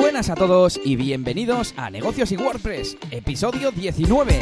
Buenas a todos y bienvenidos a Negocios y WordPress, episodio 19.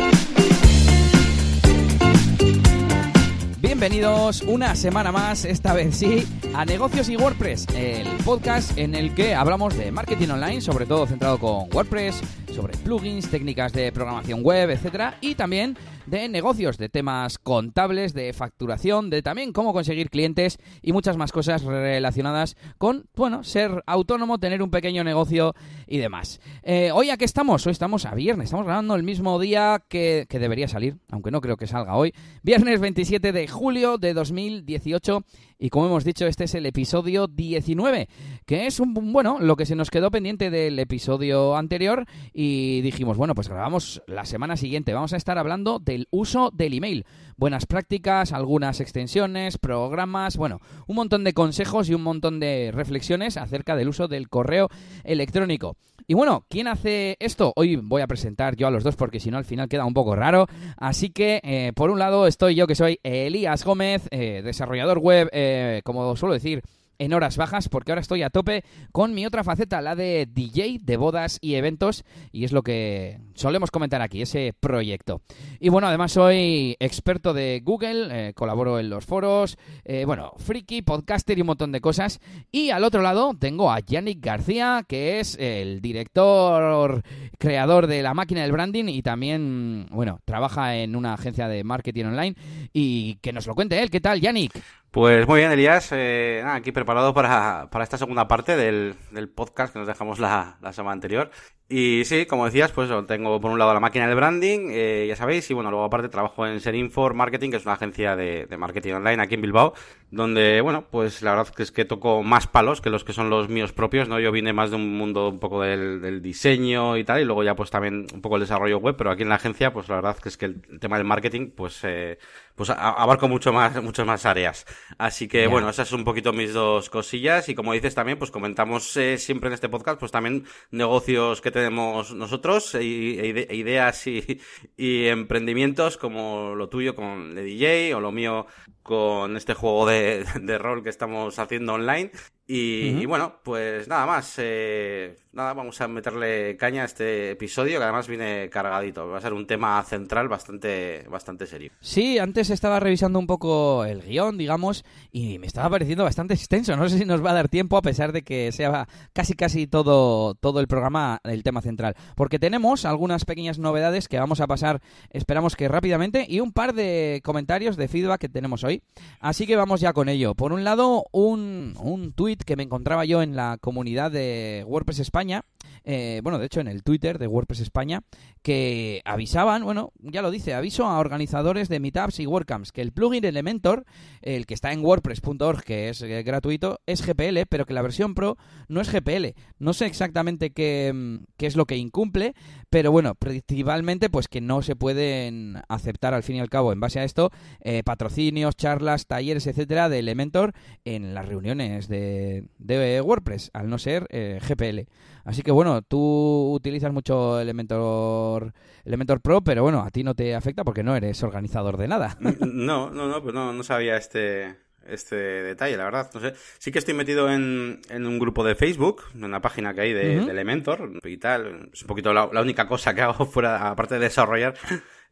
Bienvenidos una semana más, esta vez sí, a Negocios y WordPress, el podcast en el que hablamos de marketing online, sobre todo centrado con WordPress, sobre plugins, técnicas de programación web, etcétera, y también de negocios, de temas contables, de facturación, de también cómo conseguir clientes y muchas más cosas relacionadas con, bueno, ser autónomo, tener un pequeño negocio y demás. Eh, hoy a qué estamos? Hoy estamos a viernes, estamos grabando el mismo día que, que debería salir, aunque no creo que salga hoy. Viernes 27 de julio de 2018 y como hemos dicho, este es el episodio 19, que es un, bueno, lo que se nos quedó pendiente del episodio anterior y dijimos, bueno, pues grabamos la semana siguiente, vamos a estar hablando del uso del email, buenas prácticas, algunas extensiones, programas, bueno, un montón de consejos y un montón de reflexiones acerca del uso del correo electrónico. Y bueno, ¿quién hace esto? Hoy voy a presentar yo a los dos porque si no al final queda un poco raro. Así que, eh, por un lado, estoy yo que soy Elías Gómez, eh, desarrollador web, eh, como suelo decir, en horas bajas porque ahora estoy a tope con mi otra faceta, la de DJ de bodas y eventos y es lo que solemos comentar aquí, ese proyecto. Y bueno, además soy experto de Google, eh, colaboro en los foros, eh, bueno, friki, podcaster y un montón de cosas. Y al otro lado tengo a Yannick García, que es el director, creador de la máquina del branding y también, bueno, trabaja en una agencia de marketing online y que nos lo cuente él. ¿Qué tal, Yannick? Pues muy bien, Elías. Eh, nada, aquí preparado para, para, esta segunda parte del, del, podcast que nos dejamos la, la semana anterior. Y sí, como decías, pues tengo por un lado la máquina del branding, eh, ya sabéis, y bueno, luego aparte trabajo en Serinfor Marketing, que es una agencia de, de, marketing online aquí en Bilbao, donde, bueno, pues la verdad que es que toco más palos que los que son los míos propios, ¿no? Yo vine más de un mundo un poco del, del diseño y tal, y luego ya pues también un poco el desarrollo web, pero aquí en la agencia, pues la verdad que es que el, tema del marketing, pues, eh, pues abarco mucho más, muchas más áreas. Así que, yeah. bueno, esas son un poquito mis dos cosillas, y como dices también, pues comentamos eh, siempre en este podcast, pues también negocios que tenemos nosotros e, e ideas y, y, emprendimientos como lo tuyo con de DJ o lo mío con este juego de, de rol que estamos haciendo online y, uh -huh. y, bueno, pues nada más. Eh, nada, vamos a meterle caña a este episodio que además viene cargadito. Va a ser un tema central bastante, bastante serio. Sí, antes estaba revisando un poco el guion, digamos, y me estaba pareciendo bastante extenso. No sé si nos va a dar tiempo a pesar de que sea casi casi todo, todo el programa el tema central. Porque tenemos algunas pequeñas novedades que vamos a pasar, esperamos que rápidamente, y un par de comentarios de feedback que tenemos hoy. Así que vamos ya con ello. Por un lado, un, un tweet que me encontraba yo en la comunidad de WordPress España, eh, bueno, de hecho en el Twitter de WordPress España, que avisaban, bueno, ya lo dice, aviso a organizadores de meetups y WordCamps, que el plugin Elementor, el que está en wordpress.org, que es eh, gratuito, es GPL, pero que la versión Pro no es GPL. No sé exactamente qué, qué es lo que incumple, pero bueno, principalmente pues que no se pueden aceptar al fin y al cabo, en base a esto, eh, patrocinios, charlas, talleres, etcétera, de Elementor en las reuniones de, de WordPress, al no ser eh, GPL. Así que bueno, tú utilizas mucho Elementor, Elementor Pro, pero bueno, a ti no te afecta porque no eres organizador de nada. No, no, no, pues no, no sabía este, este detalle, la verdad. No sé. Sí que estoy metido en, en un grupo de Facebook, en una página que hay de, uh -huh. de Elementor y tal. Es un poquito la, la, única cosa que hago fuera, aparte de desarrollar.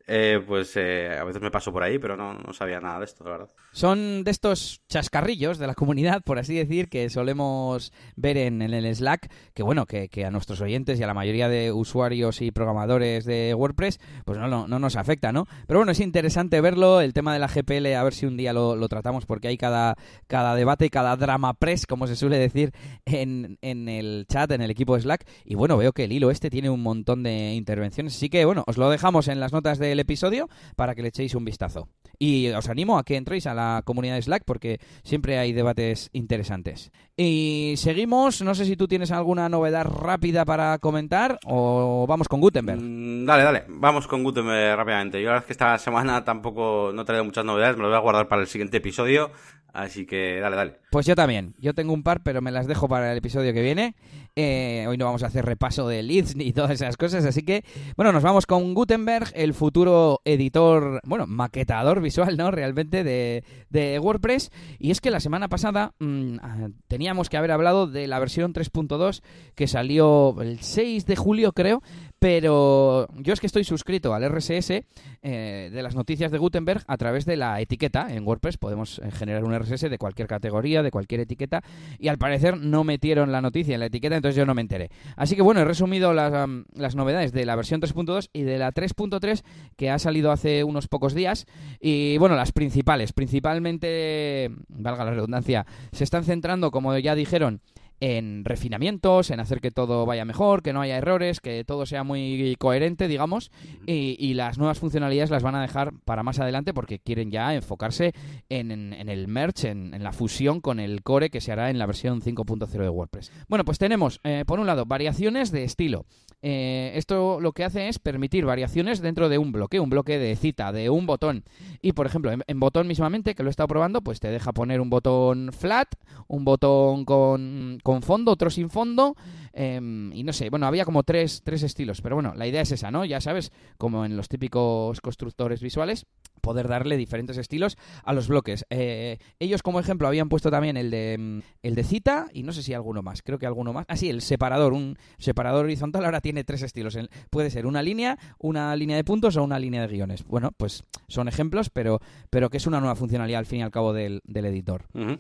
Eh, pues eh, a veces me paso por ahí, pero no, no, sabía nada de esto, la verdad. Son de estos chascarrillos de la comunidad, por así decir, que solemos ver en, el Slack, que bueno, que, que, a nuestros oyentes y a la mayoría de usuarios y programadores de WordPress, pues no, no, no, nos afecta, ¿no? Pero bueno, es interesante verlo, el tema de la GPL, a ver si un día lo, lo tratamos, porque hay cada, cada debate, cada drama press, como se suele decir, en, en el chat, en el equipo Slack, y bueno, veo que el hilo este tiene un montón de intervenciones, así que bueno, os lo dejamos en las notas de el episodio para que le echéis un vistazo. Y os animo a que entréis a la comunidad de Slack porque siempre hay debates interesantes. Y seguimos, no sé si tú tienes alguna novedad rápida para comentar o vamos con Gutenberg. Mm, dale, dale, vamos con Gutenberg rápidamente. Yo la verdad es que esta semana tampoco no he traído muchas novedades, me lo voy a guardar para el siguiente episodio. Así que dale, dale. Pues yo también. Yo tengo un par, pero me las dejo para el episodio que viene. Eh, hoy no vamos a hacer repaso de leads ni todas esas cosas. Así que, bueno, nos vamos con Gutenberg, el futuro editor, bueno, maquetador visual, ¿no? Realmente de, de WordPress. Y es que la semana pasada mm, ah, teníamos que haber hablado de la versión 3.2 que salió el 6 de julio, creo, pero yo es que estoy suscrito al RSS eh, de las noticias de Gutenberg a través de la etiqueta en WordPress. Podemos eh, generar un RSS de cualquier categoría, de cualquier etiqueta, y al parecer no metieron la noticia en la etiqueta, entonces yo no me enteré. Así que bueno, he resumido las, novedades de la versión 3.2 y de la 3.3 que ha salido hace unos pocos días. Y bueno, las principales, principalmente, valga la redundancia, se están centrando, como ya dijeron, en refinamientos, en hacer que todo vaya mejor, que no haya errores, que todo sea muy coherente, digamos, y, las nuevas funcionalidades las van a dejar para más adelante porque quieren ya enfocarse en, el merge, en, la fusión con el core que se hará en la versión 5.0 de WordPress. Bueno, pues tenemos, eh, por un lado, variaciones de estilo. Eh, esto lo que hace es permitir variaciones dentro de un bloque, un bloque de cita, de un botón. Y, por ejemplo, en, en botón mismamente, que lo he estado probando, pues te deja poner un botón flat, un botón con con fondo, otro sin fondo. Em, y no sé, bueno, había como tres, tres estilos. Pero bueno, la idea es esa, ¿no? Ya sabes, como en los típicos constructores visuales, poder darle diferentes estilos a los bloques. Eh, ellos, como ejemplo, habían puesto también el de, mm, el de cita y no sé si alguno más. Creo que alguno más. Ah, sí, el separador. Un separador horizontal ahora tiene tres estilos. Puede ser una línea, una línea de puntos o una línea de guiones. Bueno, pues son ejemplos, pero, pero que es una nueva funcionalidad al fin y al cabo del, editor. Ah,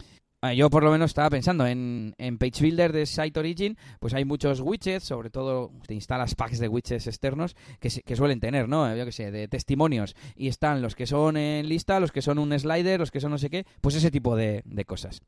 yo por lo menos estaba pensando en, en Page Builder de Site Origin, pues hay muchos widgets, sobre todo te instalas packs de widgets externos que, que suelen tener, ¿no? Yo que sé, de testimonios. Y están los que son en lista, los que son un slider, los que son no sé qué, pues ese tipo de, cosas.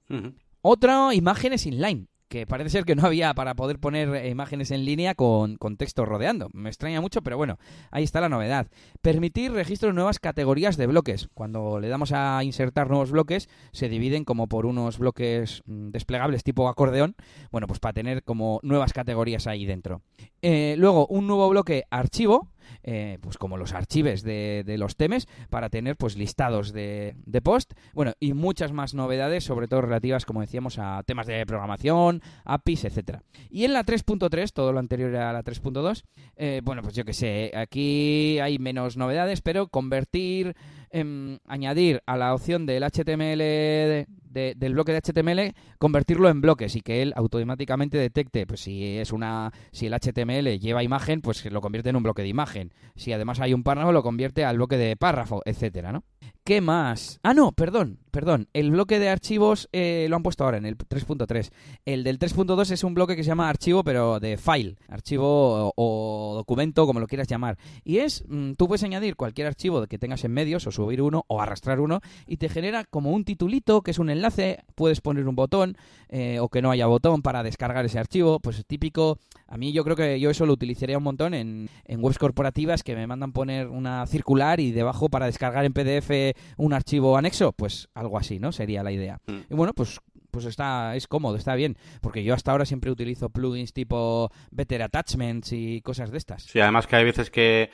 Otra, imágenes inline que parece ser que no había para poder poner eh, imágenes en línea con, texto rodeando. Me extraña mucho, pero bueno, ahí está la novedad. Permitir registro de nuevas categorías de bloques. Cuando le damos a insertar nuevos bloques, se dividen como por unos bloques mm, desplegables tipo acordeón. Bueno, pues para tener como nuevas categorías ahí dentro. Eh, luego, un nuevo bloque archivo eh, pues como los archives de, los temes para tener pues listados de, post, bueno, y muchas más novedades, sobre todo relativas, como decíamos, a temas de programación, APIs, etcétera. Y en la 3.3, todo lo anterior a la 3.2, eh, bueno, pues yo que sé, aquí hay menos novedades, pero convertir, em, añadir a la opción del HTML del bloque de HTML, convertirlo en bloques y que él automáticamente detecte, pues si es una, si el HTML lleva imagen, pues lo convierte en un bloque de imagen. Si además hay un párrafo, lo convierte al bloque de párrafo, etcétera, ¿no? ¿Qué más? Ah, no, perdón, perdón. El bloque de archivos eh, lo han puesto ahora en el 3.3. El del 3.2 es un bloque que se llama archivo, pero de file. Archivo o, documento, como lo quieras llamar. Y es, mm, tú puedes añadir cualquier archivo que tengas en medios, o subir uno, o arrastrar uno, y te genera como un titulito, que es un enlace. Puedes poner un botón, eh, o que no haya botón para descargar ese archivo. Pues típico. A mí yo creo que yo eso lo utilizaría un montón en, en webs corporativas que me mandan poner una circular y debajo para descargar en PDF un archivo anexo, pues algo así, ¿no? Sería la idea. Mm. Y bueno, pues pues está es cómodo, está bien, porque yo hasta ahora siempre utilizo plugins tipo Better Attachments y cosas de estas. Sí, además que hay veces que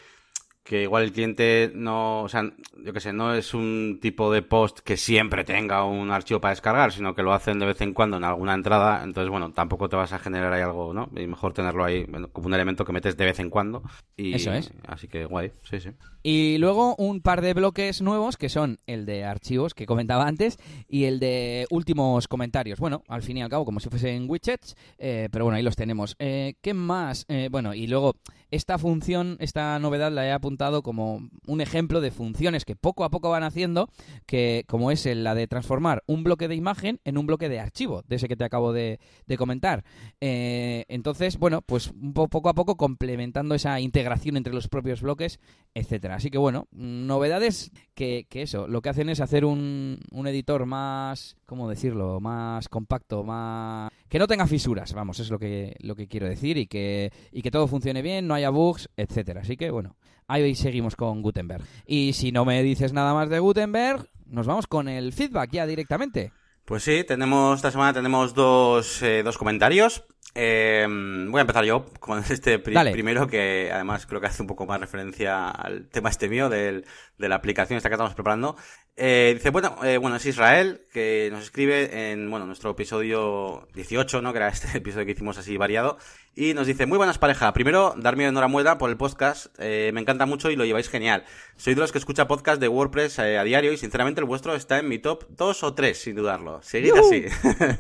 que igual el cliente no, o sea, yo que sé, no es un tipo de post que siempre tenga un archivo para descargar, sino que lo hacen de vez en cuando en alguna entrada, entonces bueno, tampoco te vas a generar ahí algo, ¿no? Y mejor tenerlo ahí como un elemento que metes de vez en cuando. Y, Eso es. Así que guay, sí, sí. Y luego un par de bloques nuevos que son el de archivos que comentaba antes y el de últimos comentarios. Bueno, al fin y al cabo, como si fuesen widgets, eh, pero bueno, ahí los tenemos. Eh, ¿Qué más? Eh, bueno, y luego esta función, esta novedad la he apuntado como un ejemplo de funciones que poco a poco van haciendo, que como es la de transformar un bloque de imagen en un bloque de archivo, de ese que te acabo de, comentar. Eh, entonces, bueno, pues poco a poco complementando esa integración entre los propios bloques, etcétera. Así que bueno, novedades que, que eso, lo que hacen es hacer un, un editor más, ¿cómo decirlo? Más compacto, más que no tenga fisuras, vamos, es lo que, lo que quiero decir, y que, y que todo funcione bien, no haya bugs, etcétera. Así que bueno, ahí seguimos con Gutenberg. Y si no me dices nada más de Gutenberg, nos vamos con el feedback ya directamente. Pues sí, tenemos esta semana tenemos dos, eh, dos comentarios. Eh, voy a empezar yo con este primero que además creo que hace un poco más referencia al tema este mío del, de la aplicación esta que estamos preparando. Eh, dice, bueno, eh, bueno, es Israel, que nos escribe en, bueno, nuestro episodio 18, ¿no? Que era este episodio que hicimos así variado. Y nos dice, muy buenas pareja. Primero, darme enhorabuena por el podcast. Eh, me encanta mucho y lo lleváis genial. Soy de los que escucha podcast de WordPress eh, a diario y sinceramente el vuestro está en mi top 2 o 3, sin dudarlo. Seguid así.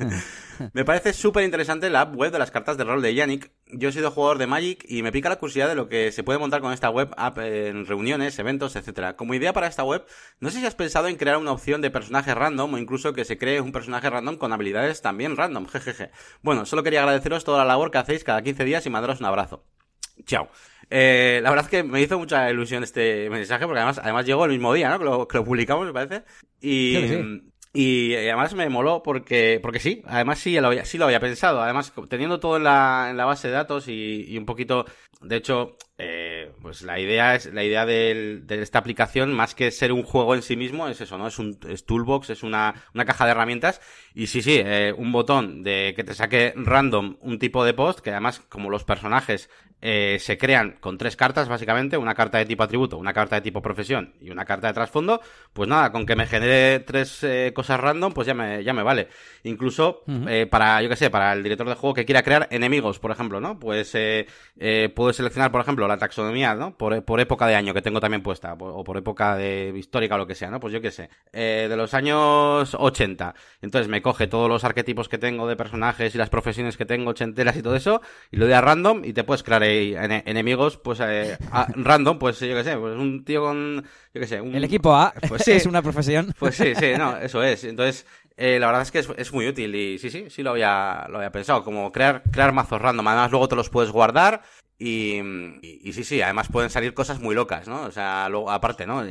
me parece súper interesante la app web de las cartas de rol de Yannick. Yo he sido jugador de Magic y me pica la curiosidad de lo que se puede montar con esta web app en reuniones, eventos, etcétera. Como idea para esta web, no sé si has pensado en crear una opción de personaje random o incluso que se cree un personaje random con habilidades también random, jejeje. Bueno, solo quería agradeceros toda la labor que hacéis cada 15 días y mandaros un abrazo. Chao. Eh, la verdad es que me hizo mucha ilusión este mensaje porque además, además llegó el mismo día, ¿no? Que lo, que lo publicamos, me parece. Y, Sí, sí. y además me moló porque, porque sí, además sí lo había, sí lo había pensado. Además, teniendo todo en la, en la base de datos y, y un poquito, de hecho, eh, pues la idea es, la idea del- de, esta aplicación, más que ser un juego en sí mismo, es eso, ¿no? Es un es toolbox, es una, una caja de herramientas. Y sí, sí, eh, un botón de que te saque random un tipo de post, que además, como los personajes eh, se crean con tres cartas, básicamente, una carta de tipo atributo, una carta de tipo profesión y una carta de trasfondo, pues nada, con que me genere tres eh, cosas random, pues ya me, ya me vale. Incluso eh, para, yo que sé, para el director de juego que quiera crear enemigos, por ejemplo, ¿no? Pues eh, eh, puedo seleccionar, por ejemplo, la taxonomía, ¿no? Por, por época de año que tengo también puesta, por- o por época de histórica o lo que sea, ¿no? Pues yo qué sé, eh, de los años 80. Entonces me coge todos los arquetipos que tengo de personajes y las profesiones que tengo ochenteras y todo eso, y lo doy a random y te puedes crear ene- enemigos, pues a- random, pues yo qué sé, pues un tío con, yo qué sé, un... El equipo A Pues sí. es una profesión. Pues sí, sí, no, eso es. Entonces, eh, la verdad es que es, es muy útil y sí, sí, sí lo había, lo había pensado. Como crear, crear mazos random. Además, luego te los puedes guardar y, sí, sí, además pueden salir cosas muy locas, ¿no? O sea, luego, aparte, ¿no?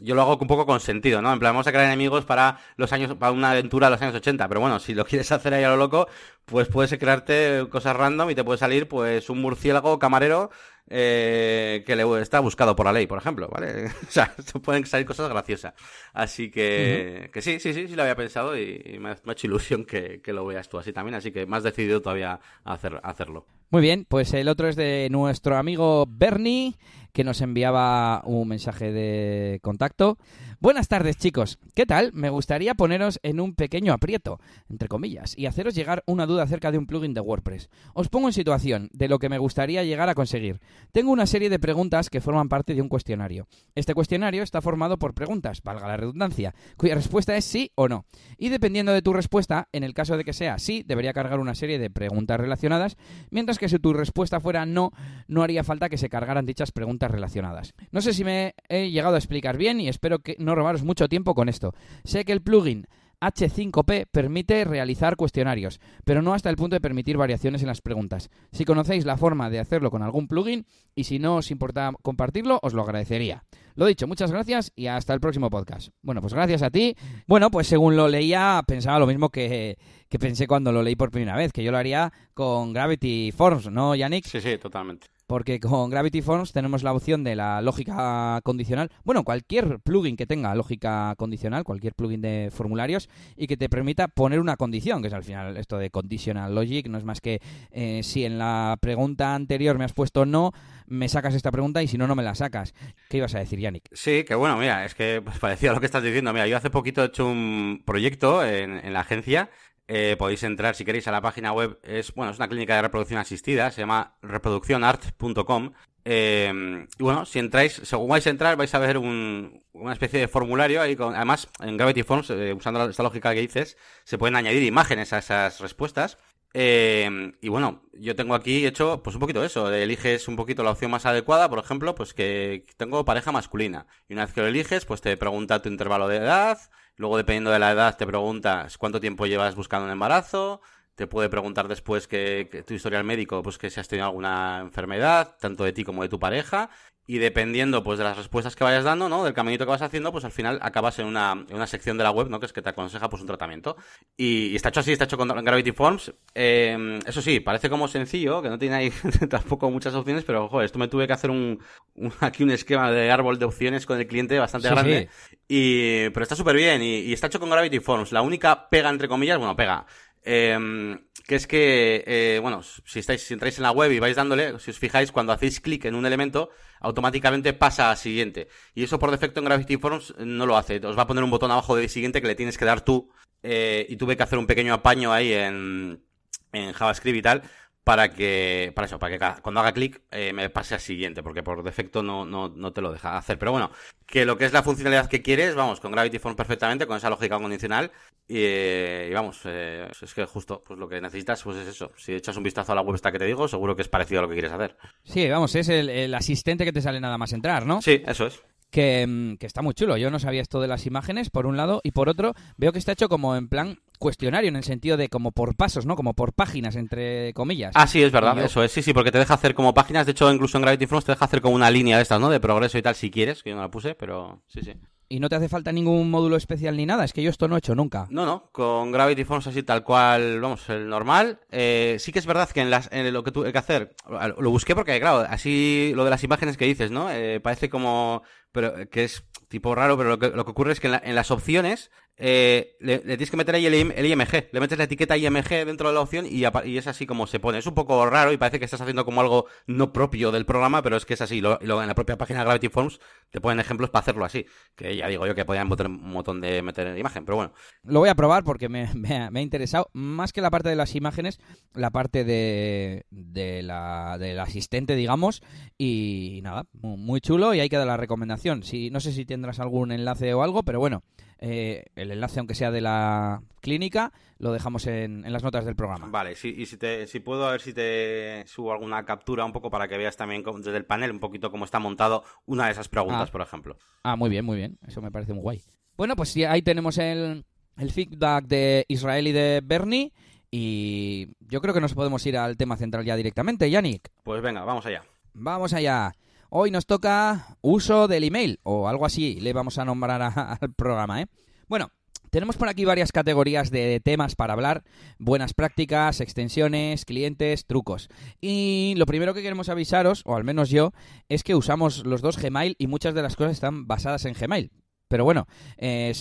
Yo lo hago un poco con sentido, ¿no? En plan, vamos a crear enemigos para los años, para una aventura de los años 80. Pero bueno, si lo quieres hacer ahí a lo loco, pues puedes crearte cosas random y te puede salir, pues, un murciélago camarero eh, que le está buscado por la ley, por ejemplo, ¿vale? o sea, pueden salir cosas graciosas. Así que, que sí, sí, sí, sí lo había pensado y, y me, ha, hecho ilusión que, que lo veas tú así también, así que me has decidido todavía a hacer, a hacerlo. Muy bien, pues el otro es de nuestro amigo Bernie, que nos enviaba un mensaje de contacto. Buenas tardes, chicos. ¿Qué tal? Me gustaría poneros en un pequeño aprieto, entre comillas, y haceros llegar una duda acerca de un plugin de WordPress. Os pongo en situación de lo que me gustaría llegar a conseguir. Tengo una serie de preguntas que forman parte de un cuestionario. Este cuestionario está formado por preguntas, valga la redundancia, cuya respuesta es sí o no. Y dependiendo de tu respuesta, en el caso de que sea sí, debería cargar una serie de preguntas relacionadas, mientras que si tu respuesta fuera no, no haría falta que se cargaran dichas preguntas relacionadas. No sé si me he llegado a explicar bien y espero que no robaros mucho tiempo con esto. Sé que el plugin H5P permite realizar cuestionarios, pero no hasta el punto de permitir variaciones en las preguntas. Si conocéis la forma de hacerlo con algún plugin y si no os importa compartirlo, os lo agradecería. Lo dicho, muchas gracias y hasta el próximo podcast. Bueno, pues gracias a ti. Bueno, pues según lo leía, pensaba lo mismo que, que pensé cuando lo leí por primera vez, que yo lo haría con Gravity Forms, ¿no, Yannick? Sí, sí, totalmente. Porque con Gravity Forms tenemos la opción de la lógica condicional. Bueno, cualquier plugin que tenga lógica condicional, cualquier plugin de formularios y que te permita poner una condición, que es al final esto de conditional logic, no es más que eh, si en la pregunta anterior me has puesto no, me sacas esta pregunta y si no, no me la sacas. ¿Qué ibas a decir, Yannick? Sí, que bueno, mira, es que pues, parecía lo que estás diciendo. Mira, yo hace poquito he hecho un proyecto en, en la agencia. Eh, podéis entrar si queréis a la página web. Es bueno, es una clínica de reproducción asistida. Se llama reproduccionart.com. Eh, y bueno, si entráis, según vais a entrar, vais a ver un, una especie de formulario ahí con, además, en Gravity Forms, eh, usando esta lógica que dices, se pueden añadir imágenes a esas respuestas. Eh, y bueno, yo tengo aquí hecho pues un poquito eso, eliges un poquito la opción más adecuada, por ejemplo, pues que tengo pareja masculina. Y una vez que lo eliges, pues te pregunta tu intervalo de edad, luego dependiendo de la edad te preguntas cuánto tiempo llevas buscando un embarazo, te puede preguntar después que, que tu historial médico, pues que si has tenido alguna enfermedad, tanto de ti como de tu pareja, y dependiendo pues de las respuestas que vayas dando, ¿no? Del caminito que vas haciendo, pues al final acabas en una, en una sección de la web, ¿no? Que es que te aconseja pues un tratamiento. Y, y está hecho así, está hecho con Gravity Forms. Eh, eso sí, parece como sencillo, que no tiene ahí tampoco muchas opciones, pero joder, esto me tuve que hacer un, un aquí un esquema de árbol de opciones con el cliente bastante Sí, grande. Y, pero está súper bien y, y está hecho con Gravity Forms. La única pega, entre comillas, bueno, pega. Em, que es que, eh, bueno, si estáis, si entráis en la web y vais dándole, si os fijáis, cuando hacéis clic en un elemento, automáticamente pasa a siguiente. Y eso por defecto en Gravity Forms no lo hace. Os va a poner un botón abajo de siguiente que le tienes que dar tú. Eh, y tuve que hacer un pequeño apaño ahí en, en JavaScript y tal para que, para eso, para que cuando haga clic eh, me pase al siguiente, porque por defecto no, no, no, te lo deja hacer. Pero bueno, que lo que es la funcionalidad que quieres, vamos, con Gravity Form perfectamente, con esa lógica condicional, y, vamos, eh, es que justo, pues lo que necesitas, pues es eso. Si echas un vistazo a la web esta que te digo, seguro que es parecido a lo que quieres hacer. Sí, vamos, es el, el asistente que te sale nada más entrar, ¿no? Sí, eso es. Que, mm, que, está muy chulo. Yo no sabía esto de las imágenes, por un lado, y por otro, veo que está hecho como en plan cuestionario, en el sentido de como por pasos, ¿no? Como por páginas, entre comillas. Ah, sí, es verdad, eso es, sí, sí, porque te deja hacer como páginas, de hecho, incluso en Gravity Falls te deja hacer como una línea de estas, ¿no? De progreso y tal, si quieres, que yo no la puse, pero sí, sí. Y no te hace falta ningún módulo especial ni nada, es que yo esto no he hecho nunca. No, no, con Gravity Falls así tal cual, vamos, el normal. Eh, sí que es verdad que en, las, en lo que tuve que hacer, lo busqué porque, claro, así lo de las imágenes que dices, ¿no? Eh, parece como, pero que es tipo raro, pero lo que, lo que ocurre es que en, en las opciones eh, le, tienes que meter ahí el, IMG, le metes la etiqueta IMG dentro de la opción y, es así como se pone. Es un poco raro y parece que estás haciendo como algo no propio del programa, pero es que es así. Lo, en la propia página de Gravity Forms te ponen ejemplos para hacerlo así. Que ya digo yo que podían meter un montón de meter en imagen, pero bueno. Lo voy a probar porque me, ha, interesado. Más que la parte de las imágenes, la parte de, de la, del asistente, digamos. Y nada, muy chulo y ahí queda la recomendación. Si, no sé si tendrás algún enlace o algo, pero bueno. Eh, el enlace, aunque sea de la clínica, lo dejamos en, las notas del programa. Vale, sí, y si, te, si puedo, a ver si te subo alguna captura un poco para que veas también desde el panel un poquito cómo está montado una de esas preguntas, ah. por ejemplo. Ah, muy bien, muy bien. Eso me parece muy guay. Bueno, pues sí, ahí tenemos el, el feedback de Israel y de Bernie. Y yo creo que nos podemos ir al tema central ya directamente, Yannick. Pues venga, vamos allá. Vamos allá. Hoy nos toca uso del email, o algo así le vamos a nombrar al programa, ¿eh? Bueno, tenemos por aquí varias categorías de temas para hablar, buenas prácticas, extensiones, clientes, trucos. Y lo primero que queremos avisaros, o al menos yo, es que usamos los dos Gmail y muchas de las cosas están basadas en Gmail. Pero bueno, eh,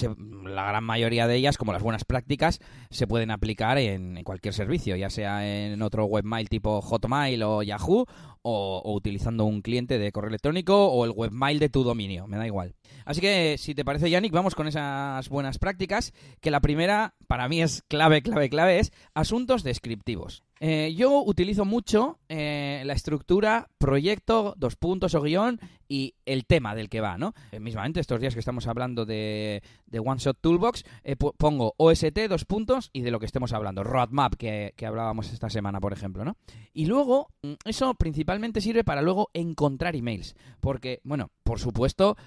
la gran mayoría de ellas, como las buenas prácticas, se pueden aplicar en, cualquier servicio, ya sea en otro webmail tipo Hotmail o Yahoo, o, o, utilizando un cliente de correo electrónico o el webmail de tu dominio, me da igual. Así que, si te parece, Yannick, vamos con esas buenas prácticas, que la primera, para mí es clave, clave, clave, es asuntos descriptivos. Eh, yo utilizo mucho eh, la estructura proyecto, dos puntos o guion y el tema del que va, ¿no? Eh, mismamente, estos días que estamos hablando de, de One Shot Toolbox, pongo OST, dos puntos y de lo que estemos hablando, roadmap que, hablábamos esta semana, por ejemplo, ¿no? Y luego, mm, eso principalmente sirve para luego encontrar emails, porque, bueno, por supuesto,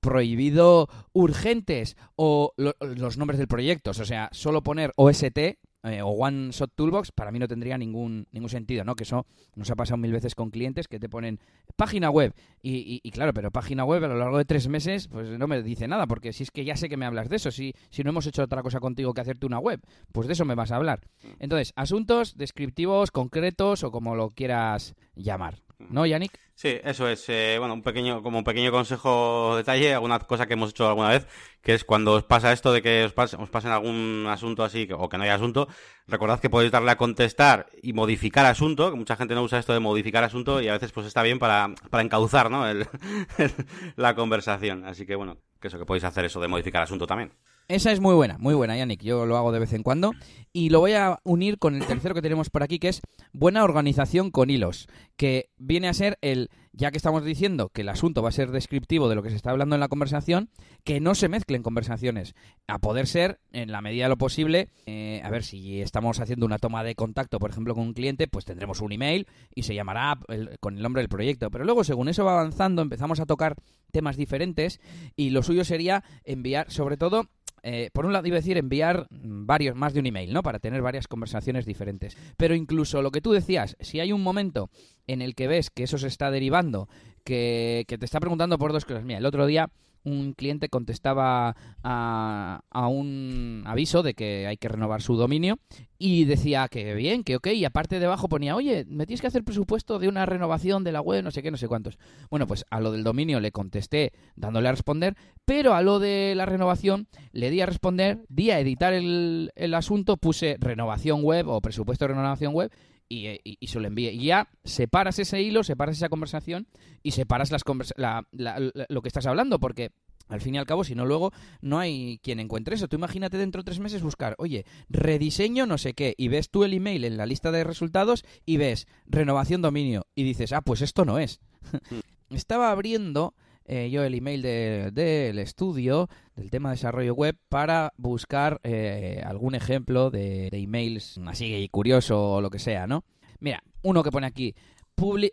prohibido urgentes o los nombres del proyecto, o sea, solo poner OST eh, o One Shot Toolbox, para mí no tendría ningún, ningún sentido, ¿no? Que eso nos ha pasado mil veces con clientes que te ponen página web. Y, y, claro, pero página web a lo largo de tres meses, pues no me dice nada, porque si es que ya sé que me hablas de eso, si, si no hemos hecho otra cosa contigo que hacerte una web, pues de eso me vas a hablar. Entonces, asuntos descriptivos, concretos o como lo quieras llamar. ¿No, Yannick? Sí, eso es. Eh, bueno, un pequeño, como un pequeño consejo detalle, alguna cosa que hemos hecho alguna vez, que es cuando os pasa esto de que os, os pasen algún asunto así o que no haya asunto, recordad que podéis darle a contestar y modificar asunto, que mucha gente no usa esto de modificar asunto y a veces pues está bien para, para encauzar ¿no? la conversación. Así que bueno, que eso que podéis hacer eso de modificar asunto también. Esa es muy buena, muy buena, Yannick. Yo lo hago de vez en cuando. Y lo voy a unir con el tercero que tenemos por aquí, que es buena organización con hilos. Que viene a ser el, ya que estamos diciendo que el asunto va a ser descriptivo de lo que se está hablando en la conversación, que no se mezclen conversaciones. A poder ser, en la medida de lo posible, eh, a ver, si estamos haciendo una toma de contacto, por ejemplo, con un cliente, pues tendremos un email y se llamará con el nombre del proyecto. Pero luego, según eso va avanzando, empezamos a tocar temas diferentes y lo suyo sería enviar, sobre todo, eh, por un lado iba a decir enviar varios, más de un email, ¿no? Para tener varias conversaciones diferentes. Pero incluso lo que tú decías, si hay un momento en el que ves que eso se está derivando, que, te está preguntando por dos cosas. Mira, el otro día un cliente contestaba a, a, un aviso de que hay que renovar su dominio y decía que bien, que ok, y aparte debajo ponía, oye, me tienes que hacer presupuesto de una renovación de la web, no sé qué, no sé cuántos. Bueno, pues a lo del dominio le contesté dándole a responder, pero a lo de la renovación le di a responder, di a editar el, el asunto, puse renovación web o presupuesto de renovación web y, y, se lo envíe. Y ya separas ese hilo, separas esa conversación y separas las la, lo que estás hablando, porque al fin y al cabo, si no luego no hay quien encuentre eso. Tú imagínate dentro de tres meses buscar, oye, rediseño no sé qué, y ves tú el email en la lista de resultados y ves renovación dominio y dices, ah, pues esto no es. Estaba abriendo eh, yo el email del estudio del tema de desarrollo web para buscar eh, algún ejemplo de, emails así curioso o lo que sea, ¿no? Mira, uno que pone aquí,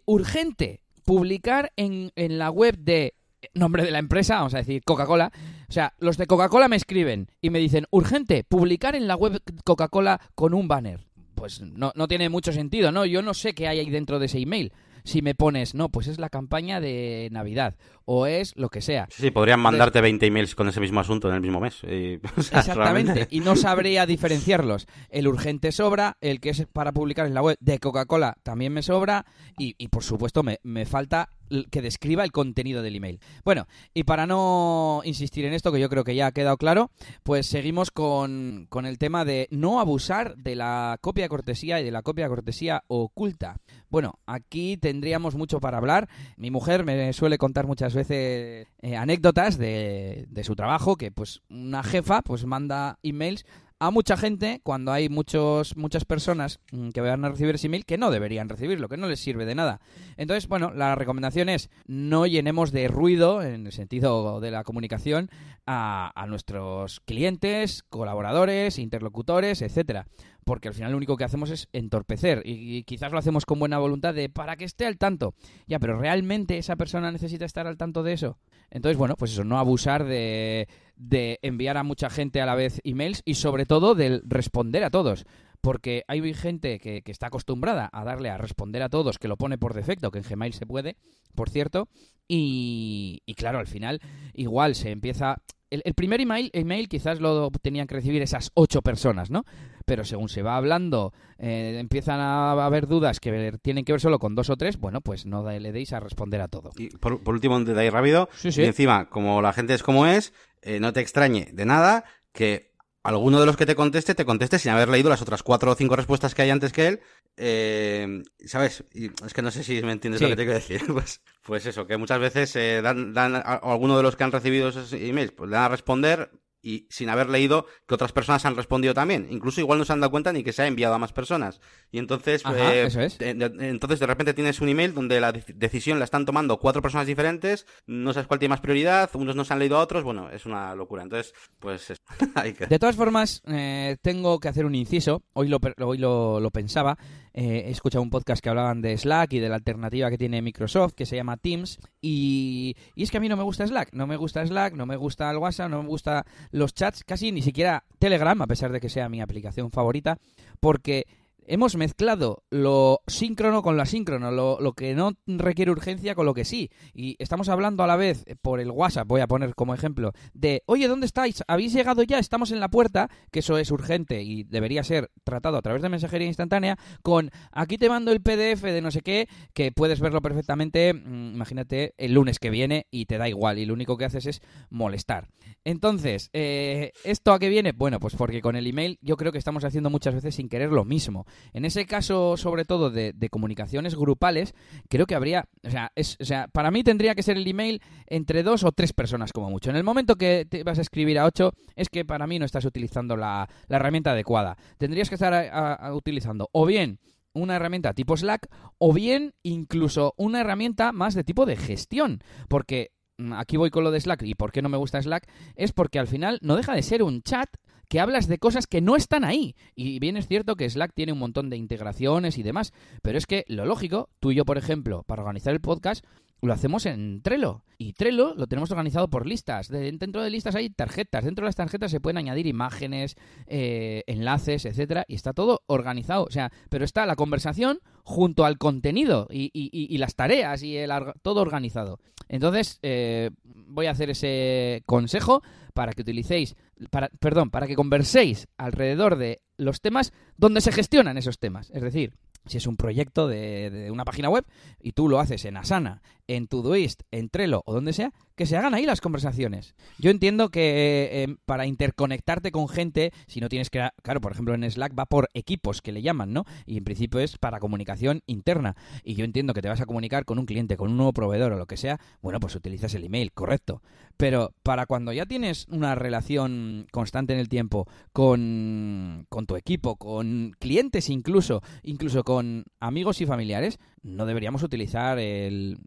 urgente, publicar en, en la web de nombre de la empresa, vamos a decir Coca-Cola. O sea, los de Coca-Cola me escriben y me dicen, urgente, publicar en la web Coca-Cola con un banner. Pues no, no tiene mucho sentido, ¿no? Yo no sé qué hay ahí dentro de ese email si me pones, no, pues es la campaña de Navidad o es lo que sea. Sí, podrían mandarte 20 emails con ese mismo asunto en el mismo mes. exactamente, y no sabría diferenciarlos. El urgente sobra, el que es para publicar en la web de Coca-Cola también me sobra y, y por supuesto me, me falta que describa el contenido del email. Bueno, y para no insistir en esto, que yo creo que ya ha quedado claro, pues seguimos con, con el tema de no abusar de la copia cortesía y de la copia cortesía oculta. Bueno, aquí tendríamos mucho para hablar. Mi mujer me suele contar muchas veces eh, anécdotas de, de su trabajo, que pues una jefa pues manda emails a mucha gente cuando hay muchos, muchas personas mm, que van a recibir ese email que no deberían recibirlo, que no les sirve de nada. Entonces, bueno, la recomendación es no llenemos de ruido, en el sentido de la comunicación, a, a nuestros clientes, colaboradores, interlocutores, etcétera porque al final lo único que hacemos es entorpecer y, quizás lo hacemos con buena voluntad de para que esté al tanto. Ya, pero realmente esa persona necesita estar al tanto de eso. Entonces, bueno, pues eso, no abusar de, de enviar a mucha gente a la vez emails y sobre todo del responder a todos. Porque hay gente que, que, está acostumbrada a darle a responder a todos, que lo pone por defecto, que en Gmail se puede, por cierto, y, claro, al final igual se empieza el, primer email, email quizás lo tenían que recibir esas ocho personas, ¿no? Pero según se va hablando, eh, empiezan a haber dudas que tienen que ver solo con dos o tres, bueno, pues no le deis a responder a todo. Y por, último, un detalle rápido. Y encima, como la gente es como es, eh, no te extrañe de nada que alguno de los que te conteste, te conteste sin haber leído las otras cuatro o cinco respuestas que hay antes que él. Eh, ¿Sabes? Y es que no sé si me entiendes lo que te quiero decir. Pues, pues eso, que muchas veces eh, dan, dan a, alguno de los que han recibido esos emails, pues le dan a responder y sin haber leído que otras personas han respondido también. Incluso igual no se han dado cuenta ni que se ha enviado a más personas. Y entonces, eh, entonces de repente tienes un email donde la decisión la están tomando cuatro personas diferentes, no sabes cuál tiene más prioridad, unos no se han leído a otros, bueno, es una locura. Entonces, pues hay que... De todas formas, eh, tengo que hacer un inciso, hoy lo, hoy lo, lo pensaba, eh, he escuchado un podcast que hablaban de Slack y de la alternativa que tiene Microsoft, que se llama Teams, y, y es que a mí no me gusta Slack, no me gusta Slack, no me gusta el WhatsApp, no me gusta los chats, casi ni siquiera Telegram, a pesar de que sea mi aplicación favorita, porque hemos mezclado lo síncrono con lo asíncrono, lo, que no requiere urgencia con lo que sí. Y estamos hablando a la vez eh, por el WhatsApp, voy a poner como ejemplo, de, oye, ¿dónde estáis? ¿Habéis llegado ya? Estamos en la puerta, que eso es urgente y debería ser tratado a través de mensajería instantánea, con, aquí te mando el PDF de no sé qué, que puedes verlo perfectamente, mm, imagínate, el lunes que viene y te da igual, y lo único que haces es molestar. Entonces, eh, ¿esto a qué viene? Bueno, pues porque con el email yo creo que estamos haciendo muchas veces sin querer lo mismo. En ese caso, sobre todo de, comunicaciones grupales, creo que habría, o sea, es, o sea, para mí tendría que ser el email entre dos o tres personas como mucho. En el momento que te vas a escribir a ocho, es que para mí no estás utilizando la, herramienta adecuada. Tendrías que estar utilizando o bien una herramienta tipo Slack o bien incluso una herramienta más de tipo de gestión, porque mm, aquí voy con lo de Slack y por qué no me gusta Slack es porque al final no deja de ser un chat que hablas de cosas que no están ahí. Y bien es cierto que Slack tiene un montón de integraciones y demás, pero es que lo lógico, tú y yo, por ejemplo, para organizar el podcast, lo hacemos en Trello. Y Trello lo tenemos organizado por listas. dentro de listas hay tarjetas. Dentro de las tarjetas se pueden añadir imágenes, eh, enlaces, etcétera. Y está todo organizado. O sea, pero está la conversación junto al contenido y, las tareas y el, todo organizado. Entonces, eh, voy a hacer ese consejo para que utilicéis, para, perdón, para que converséis alrededor de los temas donde se gestionan esos temas. Es decir, si es un proyecto de, una página web y tú lo haces en Asana, en Todoist, en Trello o donde sea, que se hagan ahí las conversaciones. Yo entiendo que eh, para interconectarte con gente, si no tienes que... Claro, por ejemplo, en Slack va por equipos que le llaman, ¿no? Y en principio es para comunicación interna. Y yo entiendo que te vas a comunicar con un cliente, con un nuevo proveedor o lo que sea, bueno, pues utilizas el email, correcto. Pero para cuando ya tienes una relación constante en el tiempo con, con tu equipo, con clientes incluso, incluso con amigos y familiares, no deberíamos utilizar el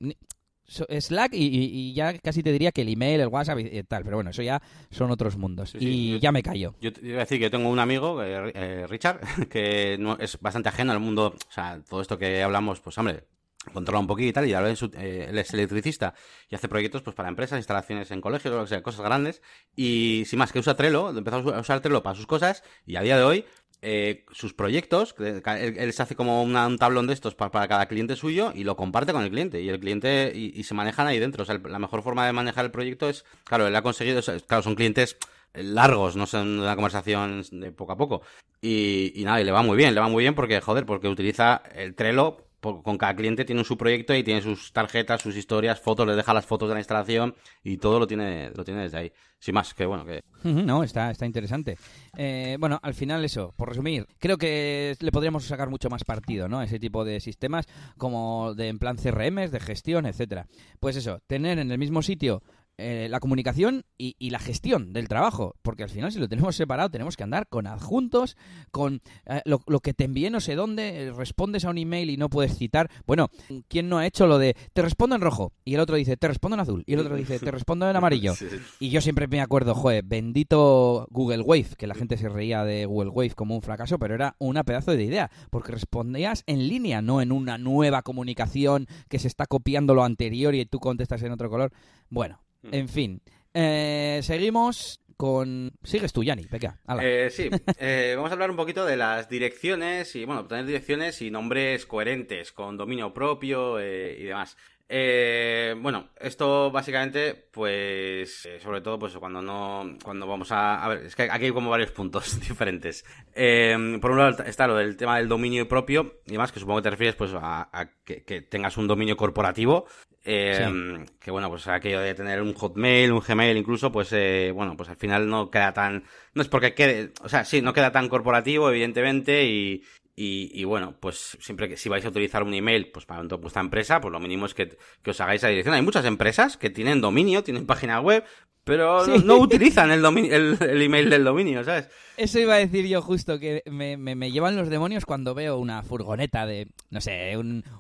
Slack y, ya casi te diría que el email, el WhatsApp y, tal, pero bueno, eso ya son otros mundos. y ya me callo. Yo te iba a decir que tengo un amigo, eh, eh, Richard, que no, es bastante ajeno al mundo, o sea, todo esto que hablamos, pues hombre, controla un poquito y tal, y ahora eh, él es electricista y hace proyectos pues para empresas, instalaciones en colegios, o sea, cosas grandes, y sin más que usa Trello, empezó a usar Trello para sus cosas, y a día de hoy eh, sus proyectos, él, se hace como un tablón de estos para, cada cliente suyo y lo comparte con el cliente y el cliente y, se manejan ahí dentro. O sea, la mejor forma de manejar el proyecto es, claro, él ha conseguido, claro, son clientes largos, no son una conversación de poco a poco. Y, y nada, y le va muy bien, le va muy bien porque, joder, porque utiliza el Trello con cada cliente tiene su proyecto y tiene sus tarjetas, sus historias, fotos, le deja las fotos de la instalación y todo lo tiene, lo tiene desde ahí. Sin más, que bueno, que... No, está, está interesante. Eh, bueno, al final eso, por resumir, creo que le podríamos sacar mucho más partido, ¿no? Ese tipo de sistemas como de en plan CRM, de gestión, etcétera. Pues eso, tener en el mismo sitio eh, la comunicación y, la gestión del trabajo, porque al final si lo tenemos separado tenemos que andar con adjuntos, con eh, lo, que te envíe no sé dónde, eh, respondes a un email y no puedes citar. Bueno, ¿quién no ha hecho lo de te respondo en rojo? Y el otro dice te respondo en azul y el otro dice te respondo en amarillo. Y yo siempre me acuerdo, joder, bendito Google Wave, que la gente se reía de Google Wave como un fracaso, pero era una pedazo de idea, porque respondías en línea, no en una nueva comunicación que se está copiando lo anterior y tú contestas en otro color. Bueno. En fin. Eh, seguimos con... Sigues tú, Yanni, peca. Eh, sí, eh, vamos a hablar un poquito de las direcciones y, bueno, tener direcciones y nombres coherentes con dominio propio y demás. Eh, bueno, esto básicamente, pues, eh, sobre todo, pues cuando no, cuando vamos a, a ver, es que aquí hay como varios puntos diferentes. Eh, por un lado está lo del tema del dominio propio y demás, que supongo que te refieres, pues, a, que, tengas un dominio corporativo. Eh, que bueno, pues aquello de tener un Hotmail, un Gmail incluso, pues, eh, bueno, pues al final no queda tan, no es porque quede, o sea, sí, no queda tan corporativo, evidentemente, y, y, bueno, pues siempre que si vais a utilizar un email pues para vuestra empresa, pues lo mínimo es que, que os hagáis la dirección. Hay muchas empresas que tienen dominio, tienen página web, pero no, utilizan el, el, email del dominio, ¿sabes? Eso iba a decir yo justo, que me, me, llevan los demonios cuando veo una furgoneta de, no sé,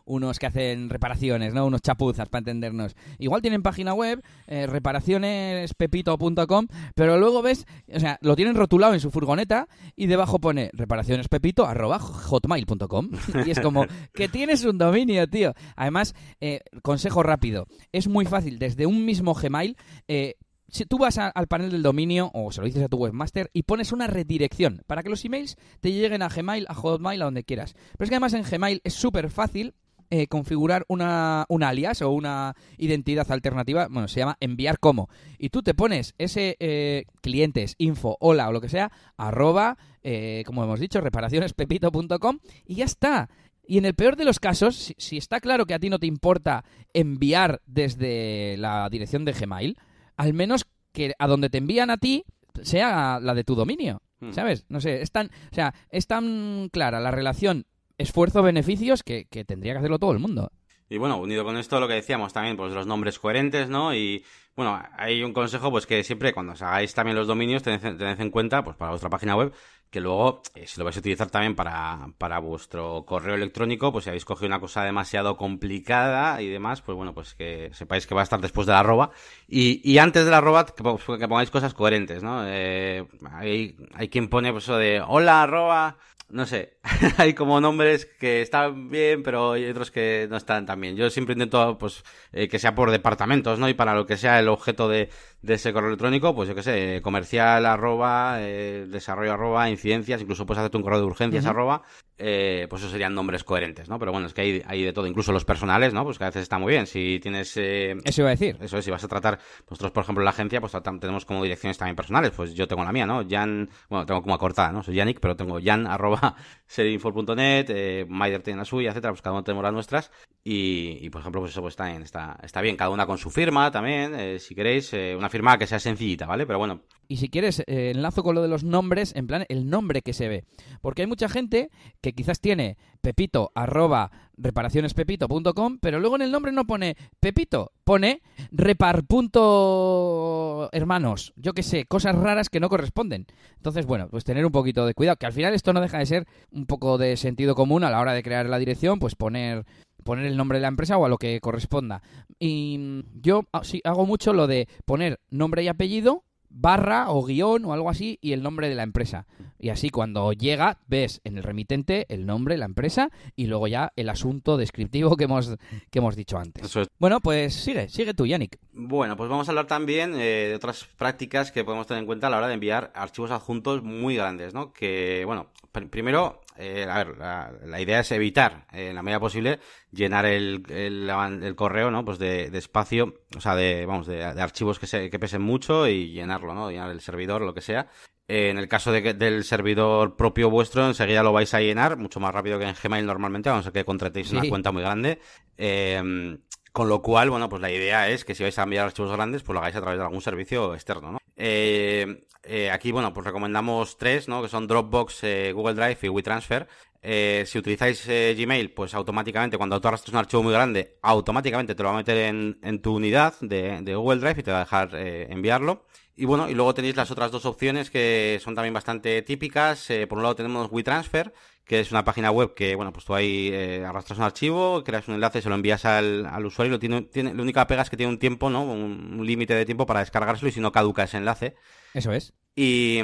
unos que hacen reparaciones, ¿no? Unos chapuzas, para entendernos. Igual tienen página web, eh, reparacionespepito.com, pero luego ves, o sea, lo tienen rotulado en su furgoneta y debajo pone reparacionespepito.hotmail.com. y es como, que tienes un dominio, tío. Además, eh, consejo rápido, es muy fácil, desde un mismo Gmail... Eh, si tú vas al panel del dominio o se lo dices a tu webmaster y pones una redirección para que los emails te lleguen a Gmail, a Hotmail, a donde quieras. Pero es que además en Gmail es súper fácil eh, configurar una, un alias o una identidad alternativa, bueno, se llama enviar como. Y tú te pones ese eh, clientes, info, hola o lo que sea, arroba, eh, como hemos dicho, reparacionespepito.com y ya está. Y en el peor de los casos, si está claro que a ti no te importa enviar desde la dirección de Gmail, al menos que a donde te envían a ti sea la de tu dominio. Hmm. ¿Sabes? No sé, es tan, o sea, es tan clara la relación esfuerzo-beneficios que, tendría que hacerlo todo el mundo. Y bueno, unido con esto lo que decíamos también, pues los nombres coherentes, ¿no? Y Bueno, hay un consejo, pues que siempre cuando os hagáis también los dominios, tened, tened en cuenta, pues para vuestra página web, que luego, eh, si lo vais a utilizar también para, para vuestro correo electrónico, pues si habéis cogido una cosa demasiado complicada y demás, pues bueno, pues que sepáis que va a estar después de la arroba. Y, y antes de la arroba, que, que pongáis cosas coherentes, ¿no? Eh, hay, hay quien pone pues eso de hola arroba no sé, hay como nombres que están bien, pero hay otros que no están tan bien. Yo siempre intento, pues, eh, que sea por departamentos, ¿no? Y para lo que sea el objeto de, de ese correo electrónico, pues yo qué sé, comercial arroba, eh, desarrollo arroba, incidencias, incluso puedes hacerte un correo de urgencias arroba, eh, pues esos serían nombres coherentes, ¿no? Pero bueno, es que hay, hay de todo, incluso los personales, ¿no? Pues que a veces está muy bien. Si tienes... Eh, eso iba a decir. Eso es, si vas a tratar, nosotros por ejemplo en la agencia, pues tenemos como direcciones también personales, pues yo tengo la mía, ¿no? Jan, bueno, tengo como acortada, ¿no? Soy Yannick, pero tengo jan arroba serinfo.net, eh, Maider tiene la suya, etcétera, pues cada uno tenemos las nuestras y, y por ejemplo, pues eso pues está bien, está, está bien, cada una con su firma también, eh, si queréis, eh, una firma que sea sencillita, ¿vale? Pero bueno. Y si quieres, eh, enlazo con lo de los nombres, en plan, el nombre que se ve. Porque hay mucha gente que quizás tiene pepito arroba reparacionespepito.com, pero luego en el nombre no pone pepito, pone repar.hermanos, yo qué sé, cosas raras que no corresponden. Entonces, bueno, pues tener un poquito de cuidado, que al final esto no deja de ser un poco de sentido común a la hora de crear la dirección, pues poner poner el nombre de la empresa o a lo que corresponda. Y yo ah, sí hago mucho lo de poner nombre y apellido barra o guion o algo así y el nombre de la empresa. Y así cuando llega ves en el remitente el nombre, la empresa y luego ya el asunto descriptivo que hemos, que hemos dicho antes. Bueno, pues sigue, sigue tú, Yannick. Bueno, pues vamos a hablar también eh, de otras prácticas que podemos tener en cuenta a la hora de enviar archivos adjuntos muy grandes, ¿no? Que, bueno, primero, eh, a ver, la, idea es evitar, eh, en la medida posible, llenar el, el, correo, ¿no? Pues de, espacio, o sea, de, vamos, de, archivos que, se, que pesen mucho y llenarlo, ¿no? Llenar el servidor, lo que sea. Eh, en el caso de del servidor propio vuestro, enseguida lo vais a llenar mucho más rápido que en Gmail normalmente, vamos a que contratéis una cuenta muy grande. Eh, con lo cual, bueno, pues la idea es que si vais a enviar archivos grandes, pues lo hagáis a través de algún servicio externo, ¿no? Eh, eh, aquí, bueno, pues recomendamos tres, ¿no? Que son Dropbox, eh, Google Drive y WeTransfer. Si utilizáis Gmail, pues automáticamente, cuando tú arrastras un archivo muy grande, automáticamente te lo va a meter en, tu unidad de, Google Drive y te va a dejar enviarlo. Y bueno, y luego tenéis las otras dos opciones que son también bastante típicas. por un lado tenemos WeTransfer, que es una página web que, bueno, pues tú ahí eh, arrastras un archivo, creas un enlace, se lo envías al, al usuario, lo tiene, tiene, la única pega es que tiene un tiempo, ¿no? Un, un límite de tiempo para descargárselo y si no caduca ese enlace. Eso es. Y,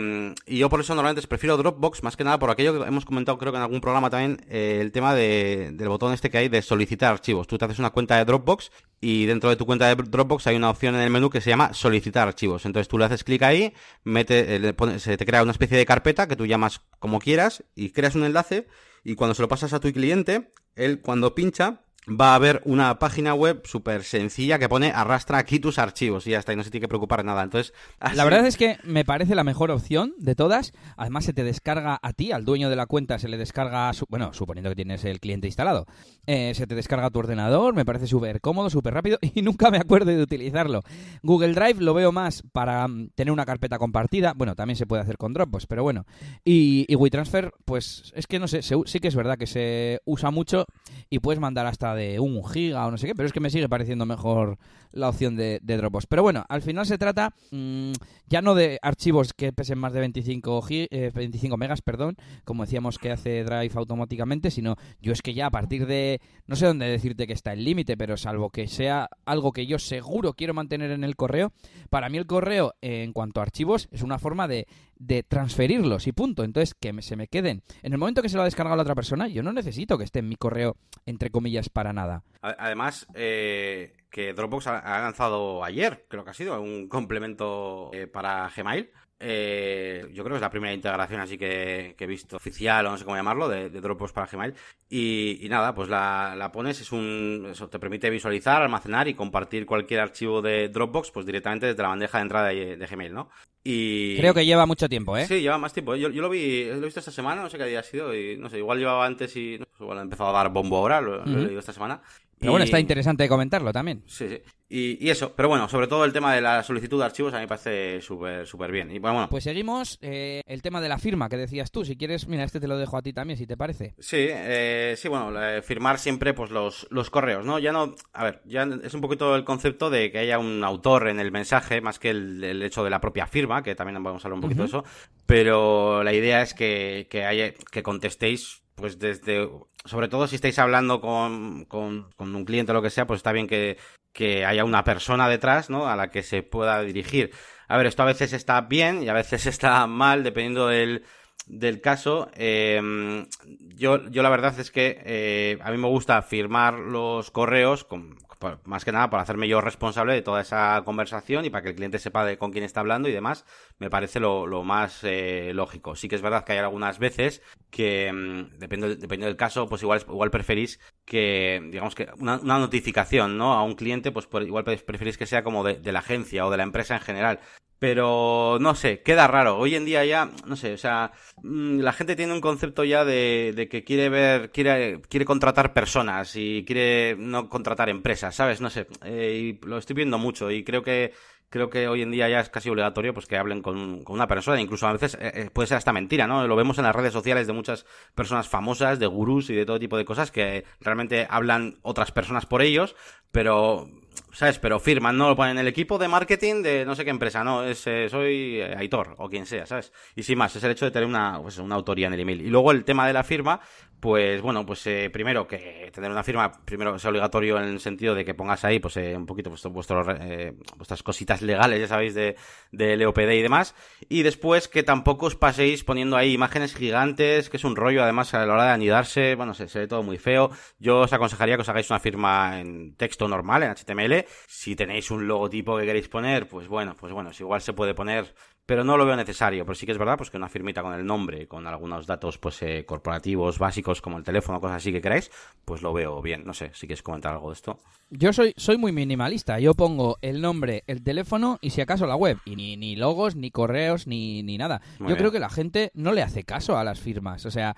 yo por eso normalmente prefiero Dropbox, más que nada por aquello que hemos comentado creo que en algún programa también, eh, el tema de, del botón este que hay de solicitar archivos. Tú te haces una cuenta de Dropbox y dentro de tu cuenta de Dropbox hay una opción en el menú que se llama solicitar archivos. Entonces tú le haces clic ahí, mete, eh, se te crea una especie de carpeta que tú llamas como quieras y creas un enlace y cuando se lo pasas a tu cliente, él cuando pincha va a haber una página web súper sencilla que pone arrastra aquí tus archivos y ya está, y no se tiene que preocupar nada. Entonces, La verdad es que me parece la mejor opción de todas. Además, se te descarga a ti, al dueño de la cuenta, se le descarga, bueno, suponiendo que tienes el cliente instalado, eh, se te descarga a tu ordenador, me parece súper cómodo, súper rápido y nunca me acuerdo de utilizarlo. Google Drive lo veo más para mm, tener una carpeta compartida, bueno, también se puede hacer con Dropbox, pero bueno. Y, y WeTransfer, pues es que no sé, sí que es verdad que se usa mucho y puedes mandar hasta de un giga o no sé qué, pero es que me sigue pareciendo mejor la opción de, Dropbox. Pero bueno, al final se trata mm, ya no de archivos que pesen más de 25, 25 eh, megas, perdón, como decíamos que hace Drive automáticamente, sino yo es que ya a partir de, no sé dónde decirte que está el límite, pero salvo que sea algo que yo seguro quiero mantener en el correo, para mí el correo en cuanto a archivos es una forma de, de transferirlos y punto. Entonces, que se me queden. En el momento que se lo ha descargado la otra persona, yo no necesito que esté en mi correo, entre comillas, para nada. Además, eh, que Dropbox ha, lanzado ayer, creo que ha sido, un complemento eh, para Gmail. Eh, yo creo que es la primera integración así que, he visto oficial o no sé cómo llamarlo de, Dropbox para Gmail y, nada pues la, pones es un eso te permite visualizar almacenar y compartir cualquier archivo de Dropbox pues directamente desde la bandeja de entrada de, de Gmail no y... Creo que lleva mucho tiempo, ¿eh? Sí, lleva más tiempo. Yo, yo lo vi, lo he visto esta semana, no sé qué día ha sido, y no sé, igual llevaba antes y no, igual ha empezado a dar bombo ahora, lo, he leído esta semana. Pero bueno, está interesante comentarlo también. Sí, sí. Y, eso, pero bueno, sobre todo el tema de la solicitud de archivos a mí me parece súper súper bien. Y bueno, Pues seguimos eh, el tema de la firma que decías tú. Si quieres, mira, este te lo dejo a ti también, si te parece. Sí, eh, sí, bueno, firmar siempre pues los, los correos, ¿no? Ya no, a ver, ya es un poquito el concepto de que haya un autor en el mensaje, más que el, hecho de la propia firma, que también vamos a hablar un poquito de eso, pero la idea es que, que, haya, que contestéis pues desde, sobre todo si estáis hablando con, con, un cliente o lo que sea, pues está bien que, que haya una persona detrás, ¿no? A la que se pueda dirigir. A ver, esto a veces está bien y a veces está mal, dependiendo del, del caso. Eh, yo, yo la verdad es que eh, a mí me gusta firmar los correos con, más que nada para hacerme yo responsable de toda esa conversación y para que el cliente sepa de con quién está hablando y demás, me parece lo, más eh, lógico. Sí que es verdad que hay algunas veces que, mm, dependiendo, del caso, pues igual, igual preferís que, digamos que una, notificación, ¿no? A un cliente, pues igual preferís que sea como de la agencia o de la empresa en general. Pero no sé, queda raro. Hoy en día ya, no sé, o sea, mm, la gente tiene un concepto ya de, de que quiere ver, quiere, quiere contratar personas y quiere no contratar empresas, ¿sabes? No sé, eh, y lo estoy viendo mucho y creo que creo que hoy en día ya es casi obligatorio pues que hablen con, con una persona, incluso a veces eh, eh, puede ser hasta mentira, ¿no? Lo vemos en las redes sociales de muchas personas famosas, de gurús y de todo tipo de cosas que realmente hablan otras personas por ellos, pero ¿sabes? Pero firman, no lo ponen en el equipo de marketing de no sé qué empresa, no, es, eh, soy eh, Aitor o quien sea, ¿sabes? Y sin más, es el hecho de tener una, pues, una autoría en el email. Y luego el tema de la firma, pues bueno, pues eh, primero que tener una firma, primero sea obligatorio en el sentido de que pongas ahí, pues un poquito pues, vuestro, vuestras cositas legales, ya sabéis, de, de LOPD y demás. Y después que tampoco os paséis poniendo ahí imágenes gigantes, que es un rollo, además a la hora de anidarse, bueno, se, se ve todo muy feo. Yo os aconsejaría que os hagáis una firma en texto normal, en HTML, si tenéis un logotipo que queréis poner, pues bueno, pues bueno, igual se puede poner, pero no lo veo necesario. Pero sí que es verdad, pues que una firmita con el nombre, con algunos datos pues eh, corporativos básicos como el teléfono, cosas así que queráis, pues lo veo bien. No sé, si quieres comentar algo de esto. Yo soy, soy muy minimalista. Yo pongo el nombre, el teléfono y si acaso la web. Y ni, ni logos, ni correos, ni, ni nada. Yo creo que la gente no le hace caso a las firmas. O sea,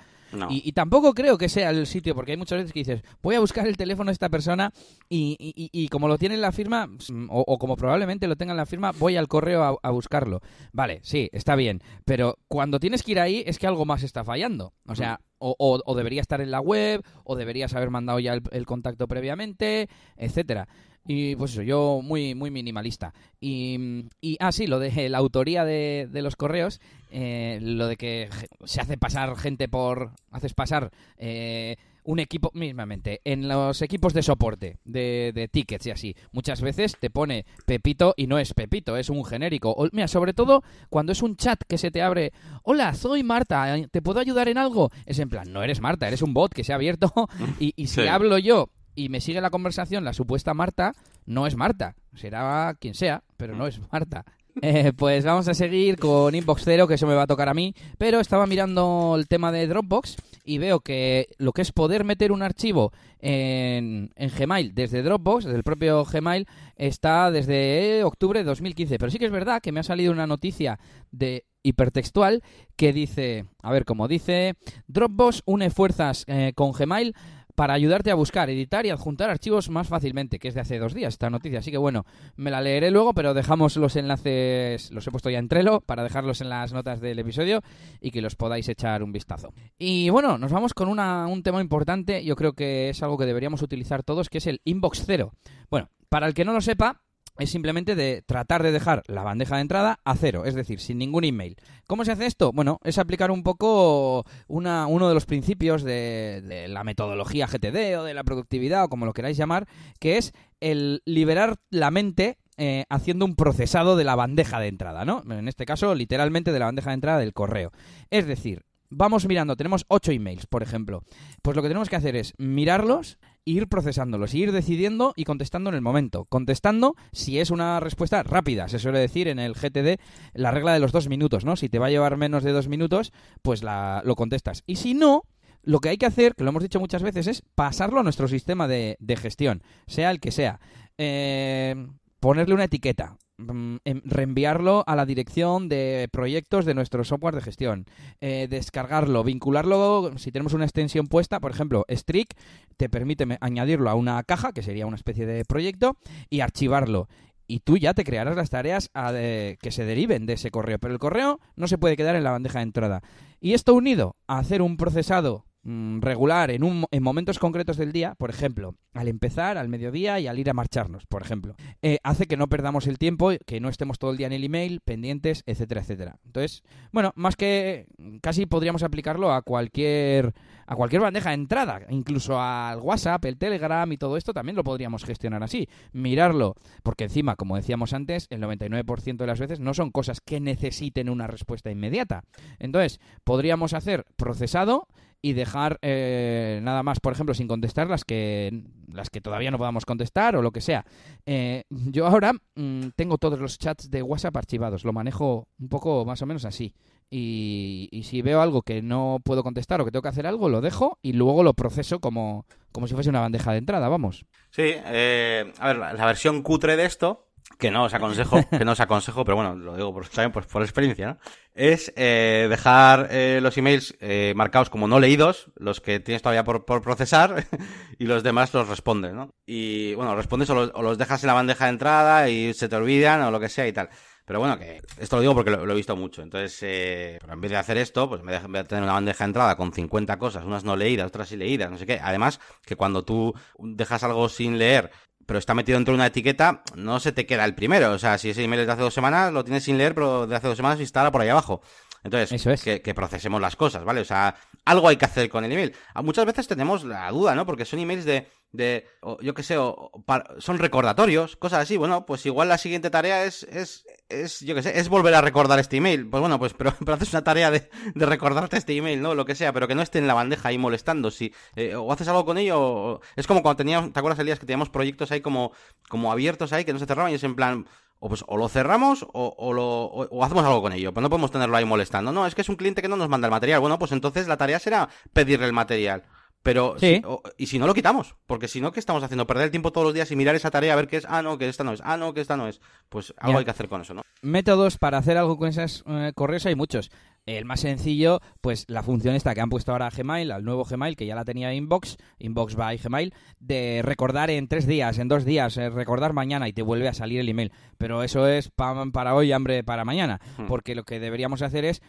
y, tampoco creo que sea el sitio, porque hay muchas veces que dices, voy a buscar el teléfono de esta persona y, y, como lo tiene en la firma, mm, o, como probablemente lo tenga en la firma, voy al correo a, buscarlo. Vale, sí, está bien, pero cuando tienes que ir ahí es que algo más está fallando. O sea, o, o, debería estar en la web, o deberías haber mandado ya el, contacto previamente, etcétera. Y pues eso, yo muy, muy minimalista. Y, y ah, sí, lo de la autoría de los correos, eh, lo de que se hace pasar gente por... Haces pasar... Eh, un equipo, mismamente, en los equipos de soporte, de, de, tickets y así, muchas veces te pone Pepito y no es Pepito, es un genérico. mira, sobre todo cuando es un chat que se te abre, hola, soy Marta, ¿te puedo ayudar en algo? Es en plan, no eres Marta, eres un bot que se ha abierto y, y si hablo yo y me sigue la conversación la supuesta Marta, no es Marta. Será quien sea, pero no es Marta. Eh, pues vamos a seguir con Inbox Zero, que eso me va a tocar a mí. Pero estaba mirando el tema de Dropbox y veo que lo que es poder meter un archivo en, en, Gmail desde Dropbox, desde el propio Gmail, está desde octubre de 2015. Pero sí que es verdad que me ha salido una noticia de hipertextual que dice, a ver cómo dice, Dropbox une fuerzas eh, con Gmail para ayudarte a buscar, editar y adjuntar archivos más fácilmente, que es de hace dos días esta noticia. Así que bueno, me la leeré luego, pero dejamos los enlaces, los he puesto ya en Trello para dejarlos en las notas del episodio y que los podáis echar un vistazo. Y bueno, nos vamos con un tema importante, yo creo que es algo que deberíamos utilizar todos, que es el inbox cero. Bueno, para el que no lo sepa, es simplemente de tratar de dejar la bandeja de entrada a cero, es decir, sin ningún email. ¿Cómo se hace esto? Bueno, es aplicar un poco una, uno de los principios de, la metodología GTD o de la productividad o como lo queráis llamar, que es el liberar la mente eh, haciendo un procesado de la bandeja de entrada, ¿no? En este caso, literalmente de la bandeja de entrada del correo. Es decir, vamos mirando, tenemos ocho emails, por ejemplo. Pues lo que tenemos que hacer es mirarlos ir procesándolos, ir decidiendo y contestando en el momento. Contestando si es una respuesta rápida. Se suele decir en el GTD la regla de los dos minutos, ¿no? Si te va a llevar menos de dos minutos, pues la, lo contestas. Y si no, lo que hay que hacer, que lo hemos dicho muchas veces, es pasarlo a nuestro sistema de, gestión, sea el que sea. Eh, ponerle una etiqueta. Mm, em, reenviarlo a la dirección de proyectos de nuestro software de gestión, eh, descargarlo, vincularlo, si tenemos una extensión puesta, por ejemplo, Strict te permite añadirlo a una caja, que sería una especie de proyecto, y archivarlo y tú ya te crearás las tareas que se deriven de ese correo. Pero el correo no se puede quedar en la bandeja de entrada. Y esto unido a hacer un procesado Mm, regular en, un, en momentos concretos del día, por ejemplo, al empezar, al mediodía y al ir a marcharnos, por ejemplo, eh, hace que no perdamos el tiempo, que no estemos todo el día en el email, pendientes, etcétera, etcétera. Entonces, bueno, más que casi podríamos aplicarlo a cualquier a cualquier bandeja de entrada, incluso al WhatsApp, el Telegram y todo esto también lo podríamos gestionar así, mirarlo, porque encima, como decíamos antes, el 99% de las veces no son cosas que necesiten una respuesta inmediata. Entonces, podríamos hacer procesado y dejar eh, nada más, por ejemplo, sin contestar las que las que todavía no podamos contestar o lo que sea. Eh, yo ahora mm, tengo todos los chats de WhatsApp archivados, lo manejo un poco más o menos así. Y, si veo algo que no puedo contestar o que tengo que hacer algo, lo dejo y luego lo proceso como, como si fuese una bandeja de entrada, vamos. Sí, eh, a ver, la versión cutre de esto que no os aconsejo, que no os aconsejo, pero bueno, lo digo por, también por, por experiencia, ¿no? Es eh, dejar eh, los emails eh, marcados como no leídos, los que tienes todavía por, por procesar, y los demás los respondes, ¿no? Y bueno, respondes o los, dejas en la bandeja de entrada y se te olvidan o lo que sea y tal. Pero bueno, que esto lo digo porque lo, he visto mucho. Entonces, eh, en vez de hacer esto, pues me voy a tener una bandeja de entrada con 50 cosas, unas no leídas, otras sí leídas, no sé qué. Además, que cuando tú dejas algo sin leer pero está metido dentro de una etiqueta, no se te queda el primero. O sea, si ese email es de hace dos semanas, lo tienes sin leer, pero de hace dos semanas instala por ahí abajo. Entonces, Eso es. que, que, procesemos las cosas, ¿vale? O sea, algo hay que hacer con el email. Muchas veces tenemos la duda, ¿no? Porque son emails de, de yo qué sé, son recordatorios, cosas así. Bueno, pues igual la siguiente tarea es, es, es yo qué sé, es volver a recordar este email. Pues bueno, pues pero, pero haces una tarea de, de, recordarte este email, ¿no? Lo que sea, pero que no esté en la bandeja ahí molestando. Si, eh, o haces algo con ello, o, es como cuando teníamos, ¿te acuerdas, Elías, que teníamos proyectos ahí como, como abiertos ahí que no se cerraban y es en plan o pues o lo cerramos o, o lo o, hacemos algo con ello, pero no podemos tenerlo ahí molestando. No, es que es un cliente que no nos manda el material. Bueno, pues entonces la tarea será pedirle el material. Pero, sí. y si no lo quitamos, porque si no, ¿qué estamos haciendo? Perder el tiempo todos los días y mirar esa tarea a ver qué es, ah, no, que esta no es, ah, no, que esta no es. Pues algo hay que hacer con eso, ¿no? Métodos para hacer algo con esas eh, correos hay muchos. El más sencillo, pues la función esta que han puesto ahora a Gmail, al nuevo Gmail, que ya la tenía Inbox, Inbox by Gmail, de recordar en tres días, en dos días, eh, recordar mañana y te vuelve a salir el email. Pero eso es pan para hoy, hambre para mañana. Hmm. Porque lo que deberíamos hacer es,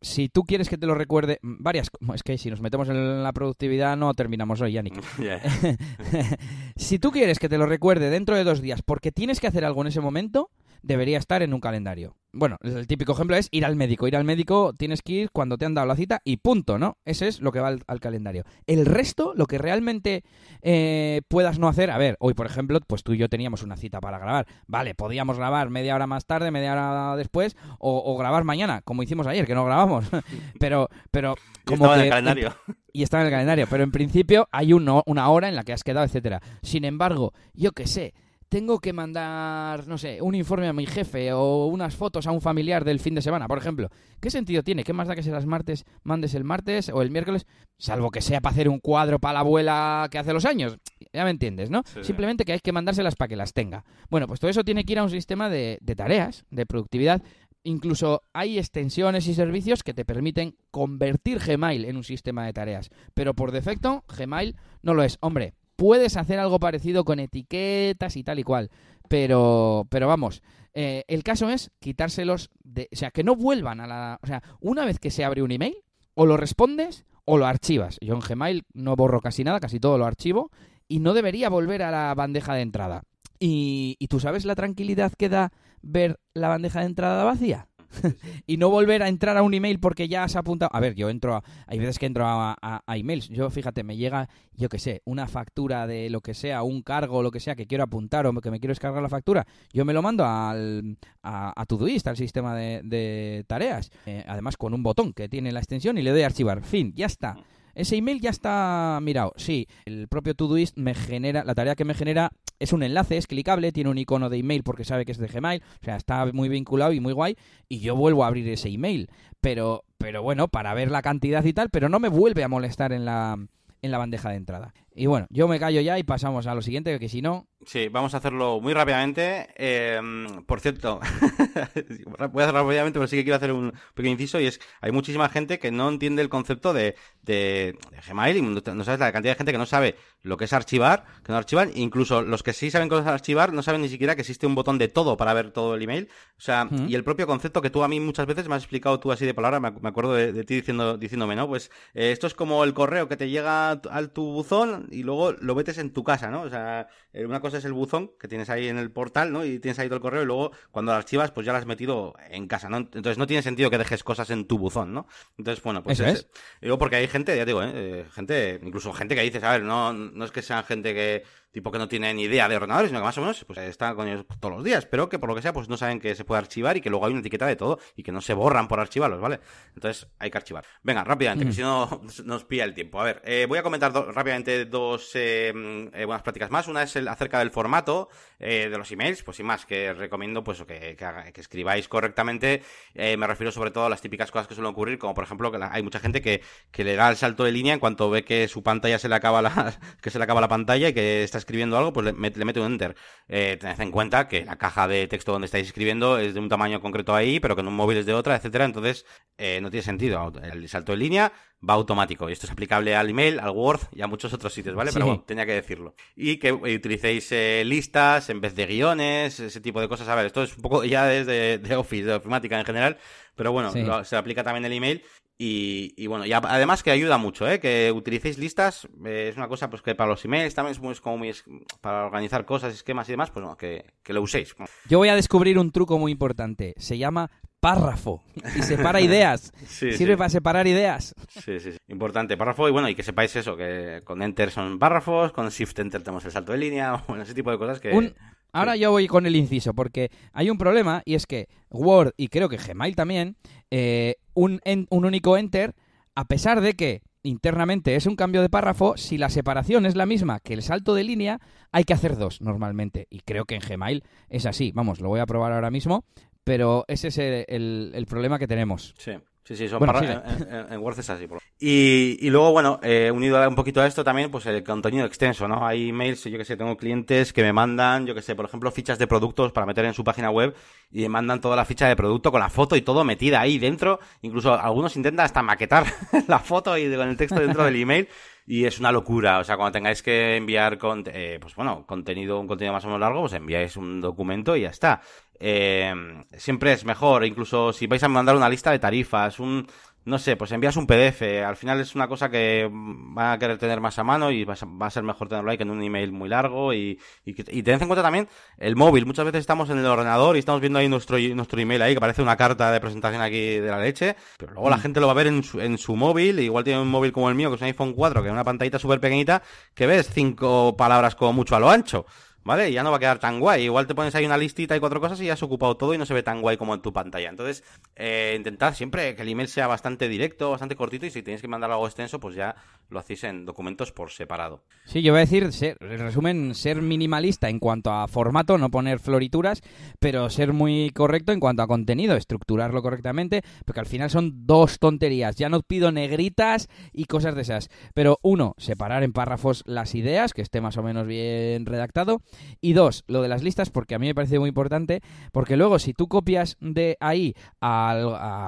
si tú quieres que te lo recuerde, mm, varias, es que si nos metemos en la productividad no terminamos hoy, Yannick. si tú quieres que te lo recuerde dentro de dos días porque tienes que hacer algo en ese momento, debería estar en un calendario. Bueno, el típico ejemplo es ir al médico. Ir al médico tienes que ir cuando te han dado la cita y punto, ¿no? Ese es lo que va al, calendario. El resto, lo que realmente eh, puedas no hacer, a ver, hoy por ejemplo, pues tú y yo teníamos una cita para grabar. Vale, podíamos grabar media hora más tarde, media hora después, o, grabar mañana, como hicimos ayer, que no grabamos. pero, pero como estaba en el calendario. Y estaba en el calendario, pero en principio hay uno, una hora en la que has quedado, etcétera. Sin embargo, yo qué sé tengo que mandar, no sé, un informe a mi jefe o unas fotos a un familiar del fin de semana, por ejemplo. ¿Qué sentido tiene? ¿Qué más da que las martes mandes el martes o el miércoles? Salvo que sea para hacer un cuadro para la abuela que hace los años. Ya me entiendes, ¿no? Simplemente que hay que mandárselas para que las tenga. Bueno, pues todo eso tiene que ir a un sistema de, de tareas, de productividad. Incluso hay extensiones y servicios que te permiten convertir Gmail en un sistema de tareas. Pero por defecto, Gmail no lo es. Hombre, puedes hacer algo parecido con etiquetas y tal y cual. Pero, pero vamos, eh, el caso es quitárselos de... O sea, que no vuelvan a la... O sea, una vez que se abre un email, o lo respondes o lo archivas. Yo en Gmail no borro casi nada, casi todo lo archivo, y no debería volver a la bandeja de entrada. Y, y tú sabes la tranquilidad que da ver la bandeja de entrada vacía. y no volver a entrar a un email porque ya has apuntado. A ver, yo entro, a, hay veces que entro a, a, emails. Yo, fíjate, me llega, yo qué sé, una factura de lo que sea, un cargo, lo que sea, que quiero apuntar o que me quiero descargar la factura. Yo me lo mando al, a, a Todoist, al sistema de, de tareas. Eh, además, con un botón que tiene la extensión y le doy a archivar. Fin, ya está. Ese email ya está mirado. Sí, el propio Todoist me genera, la tarea que me genera es un enlace, es clicable, tiene un icono de email porque sabe que es de Gmail, o sea, está muy vinculado y muy guay, y yo vuelvo a abrir ese email. Pero, pero bueno, para ver la cantidad y tal, pero no me vuelve a molestar en la, en la bandeja de entrada. Y bueno, yo me callo ya y pasamos a lo siguiente, que si no... Sí, vamos a hacerlo muy rápidamente. Eh, por cierto, voy a hacerlo rápidamente, pero sí que quiero hacer un pequeño inciso y es, hay muchísima gente que no entiende el concepto de, de, Gmail y no sabes la cantidad de gente que no sabe lo que es archivar, que no archivan, incluso los que sí saben cómo es archivar no saben ni siquiera que existe un botón de todo para ver todo el email. O sea, y el propio concepto que tú a mí muchas veces me has explicado tú así de palabra, me, acuerdo de, ti diciendo, diciéndome, ¿no? Pues eh, esto es como el correo que te llega al tu buzón y luego lo metes en tu casa, ¿no? O sea, eh, una cosa es el buzón que tienes ahí en el portal, ¿no? Y tienes ahí todo el correo y luego cuando lo archivas, pues ya lo has metido en casa, ¿no? Entonces no tiene sentido que dejes cosas en tu buzón, ¿no? Entonces, bueno, pues... es? Digo, porque hay gente, ya digo, ¿eh? ¿eh? gente, incluso gente que dices, a ver, no, no es que sean gente que tipo que no tiene ni idea de ordenadores, sino que más o menos pues está con ellos todos los días, pero que por lo que sea pues no saben que se puede archivar y que luego hay una etiqueta de todo y que no se borran por archivarlos, ¿vale? Entonces hay que archivar. Venga, rápidamente, que mm. si no nos pilla el tiempo. A ver, eh, voy a comentar rápidamente dos eh, eh, buenas prácticas más. Una es el acerca del formato de los emails, pues sin más, que recomiendo pues que, que, escribáis correctamente. me refiero sobre todo a las típicas cosas que suelen ocurrir, como por ejemplo que hay mucha gente que, que le da el salto de línea en cuanto ve que su pantalla se le acaba la, que se le acaba la pantalla y que está escribiendo algo, pues le, mete un enter. Eh, tened en cuenta que la caja de texto donde estáis escribiendo es de un tamaño concreto ahí, pero que en un móvil es de otra, etcétera. Entonces, eh, no tiene sentido. El salto de línea va automático. Y esto es aplicable al email, al Word y a muchos otros sitios, ¿vale? Pero bueno, tenía que decirlo. Y que utilicéis eh, listas en vez de guiones, ese tipo de cosas. A ver, esto es un poco ya desde de Office, de ofimática en general. Pero bueno, se aplica también el email y, bueno, y además que ayuda mucho, ¿eh? Que utilicéis listas, eh, es una cosa pues que para los emails también es muy, como muy, para organizar cosas, esquemas y demás, pues bueno, que, lo uséis. Yo voy a descubrir un truco muy importante, se llama párrafo y separa ideas. Sirve para separar ideas. Sí, sí, sí, importante, párrafo y bueno, y que sepáis eso, que con enter son párrafos, con shift enter tenemos el salto de línea, bueno, ese tipo de cosas que... Ahora yo voy con el inciso, porque hay un problema y es que Word y creo que Gmail también, eh, un, un único enter, a pesar de que internamente es un cambio de párrafo, si la separación es la misma que el salto de línea, hay que hacer dos normalmente. Y creo que en Gmail es así. Vamos, lo voy a probar ahora mismo, pero ese es el, el problema que tenemos. Sí. Sí, sí, son en, Word es así. Y, y luego, bueno, eh, unido un poquito a esto también, pues el contenido extenso, ¿no? Hay emails, yo que sé, tengo clientes que me mandan, yo que sé, por ejemplo, fichas de productos para meter en su página web y me mandan toda la ficha de producto con la foto y todo metida ahí dentro. Incluso algunos intentan hasta maquetar la foto y con el texto dentro del email y es una locura. O sea, cuando tengáis que enviar, con, eh, pues bueno, contenido, un contenido más o menos largo, pues enviáis un documento y ya está eh, siempre es mejor. Incluso si vais a mandar una lista de tarifas, un, no sé, pues envías un PDF. Al final es una cosa que van a querer tener más a mano y va a ser mejor tenerlo ahí que en un email muy largo. Y, y, tened en cuenta también el móvil. Muchas veces estamos en el ordenador y estamos viendo ahí nuestro, nuestro email ahí, que parece una carta de presentación aquí de la leche. Pero luego la mm. gente lo va a ver en su, en su móvil. Igual tiene un móvil como el mío, que es un iPhone 4, que es una pantallita súper pequeñita, que ves cinco palabras como mucho a lo ancho. ¿Vale? Ya no va a quedar tan guay. Igual te pones ahí una listita y cuatro cosas y ya has ocupado todo y no se ve tan guay como en tu pantalla. Entonces, eh, intentad siempre que el email sea bastante directo, bastante cortito y si tenéis que mandar algo extenso, pues ya lo hacéis en documentos por separado. Sí, yo voy a decir, ser, en resumen, ser minimalista en cuanto a formato, no poner florituras, pero ser muy correcto en cuanto a contenido, estructurarlo correctamente, porque al final son dos tonterías. Ya no pido negritas y cosas de esas. Pero uno, separar en párrafos las ideas, que esté más o menos bien redactado. Y dos, lo de las listas, porque a mí me parece muy importante, porque luego si tú copias de ahí a,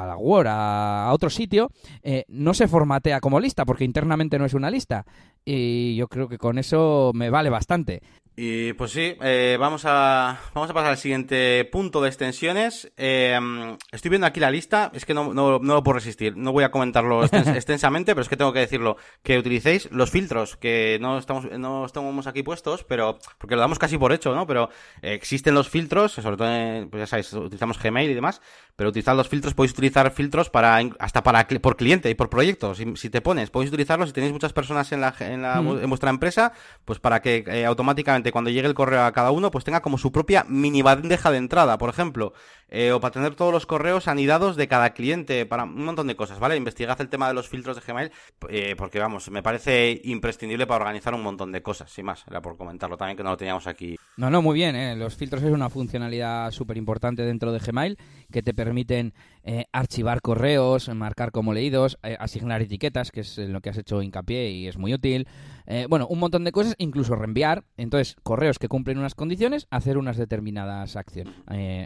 la Word, a, otro sitio, eh, no se formatea como lista, porque internamente no es una lista. Y yo creo que con eso me vale bastante. Y pues sí, eh, vamos, a, vamos a pasar al siguiente punto de extensiones. Eh, estoy viendo aquí la lista, es que no, no, no lo puedo resistir, no voy a comentarlo extensamente, pero es que tengo que decirlo, que utilicéis los filtros, que no estamos, no estamos aquí puestos, pero porque lo damos casi por hecho, ¿no? Pero existen los filtros, sobre todo, pues ya sabéis, utilizamos Gmail y demás, pero utilizar los filtros, podéis utilizar filtros para hasta para por cliente y por proyecto. Si, te pones, podéis utilizarlos si tenéis muchas personas en, la, en, la, en vuestra empresa, pues para que eh, automáticamente cuando llegue el correo a cada uno, pues tenga como su propia mini bandeja de entrada, por ejemplo, eh, o para tener todos los correos anidados de cada cliente, para un montón de cosas, ¿vale? Investigad el tema de los filtros de Gmail, eh, porque vamos, me parece imprescindible para organizar un montón de cosas, sin más, era por comentarlo también que no lo teníamos aquí No, no, muy bien. ¿eh? Los filtros es una funcionalidad súper importante dentro de Gmail que te permiten eh, archivar correos, marcar como leídos, eh, asignar etiquetas, que es en lo que has hecho hincapié y es muy útil. Eh, bueno, un montón de cosas, incluso reenviar. Entonces, correos que cumplen unas condiciones, hacer unas determinadas acciones.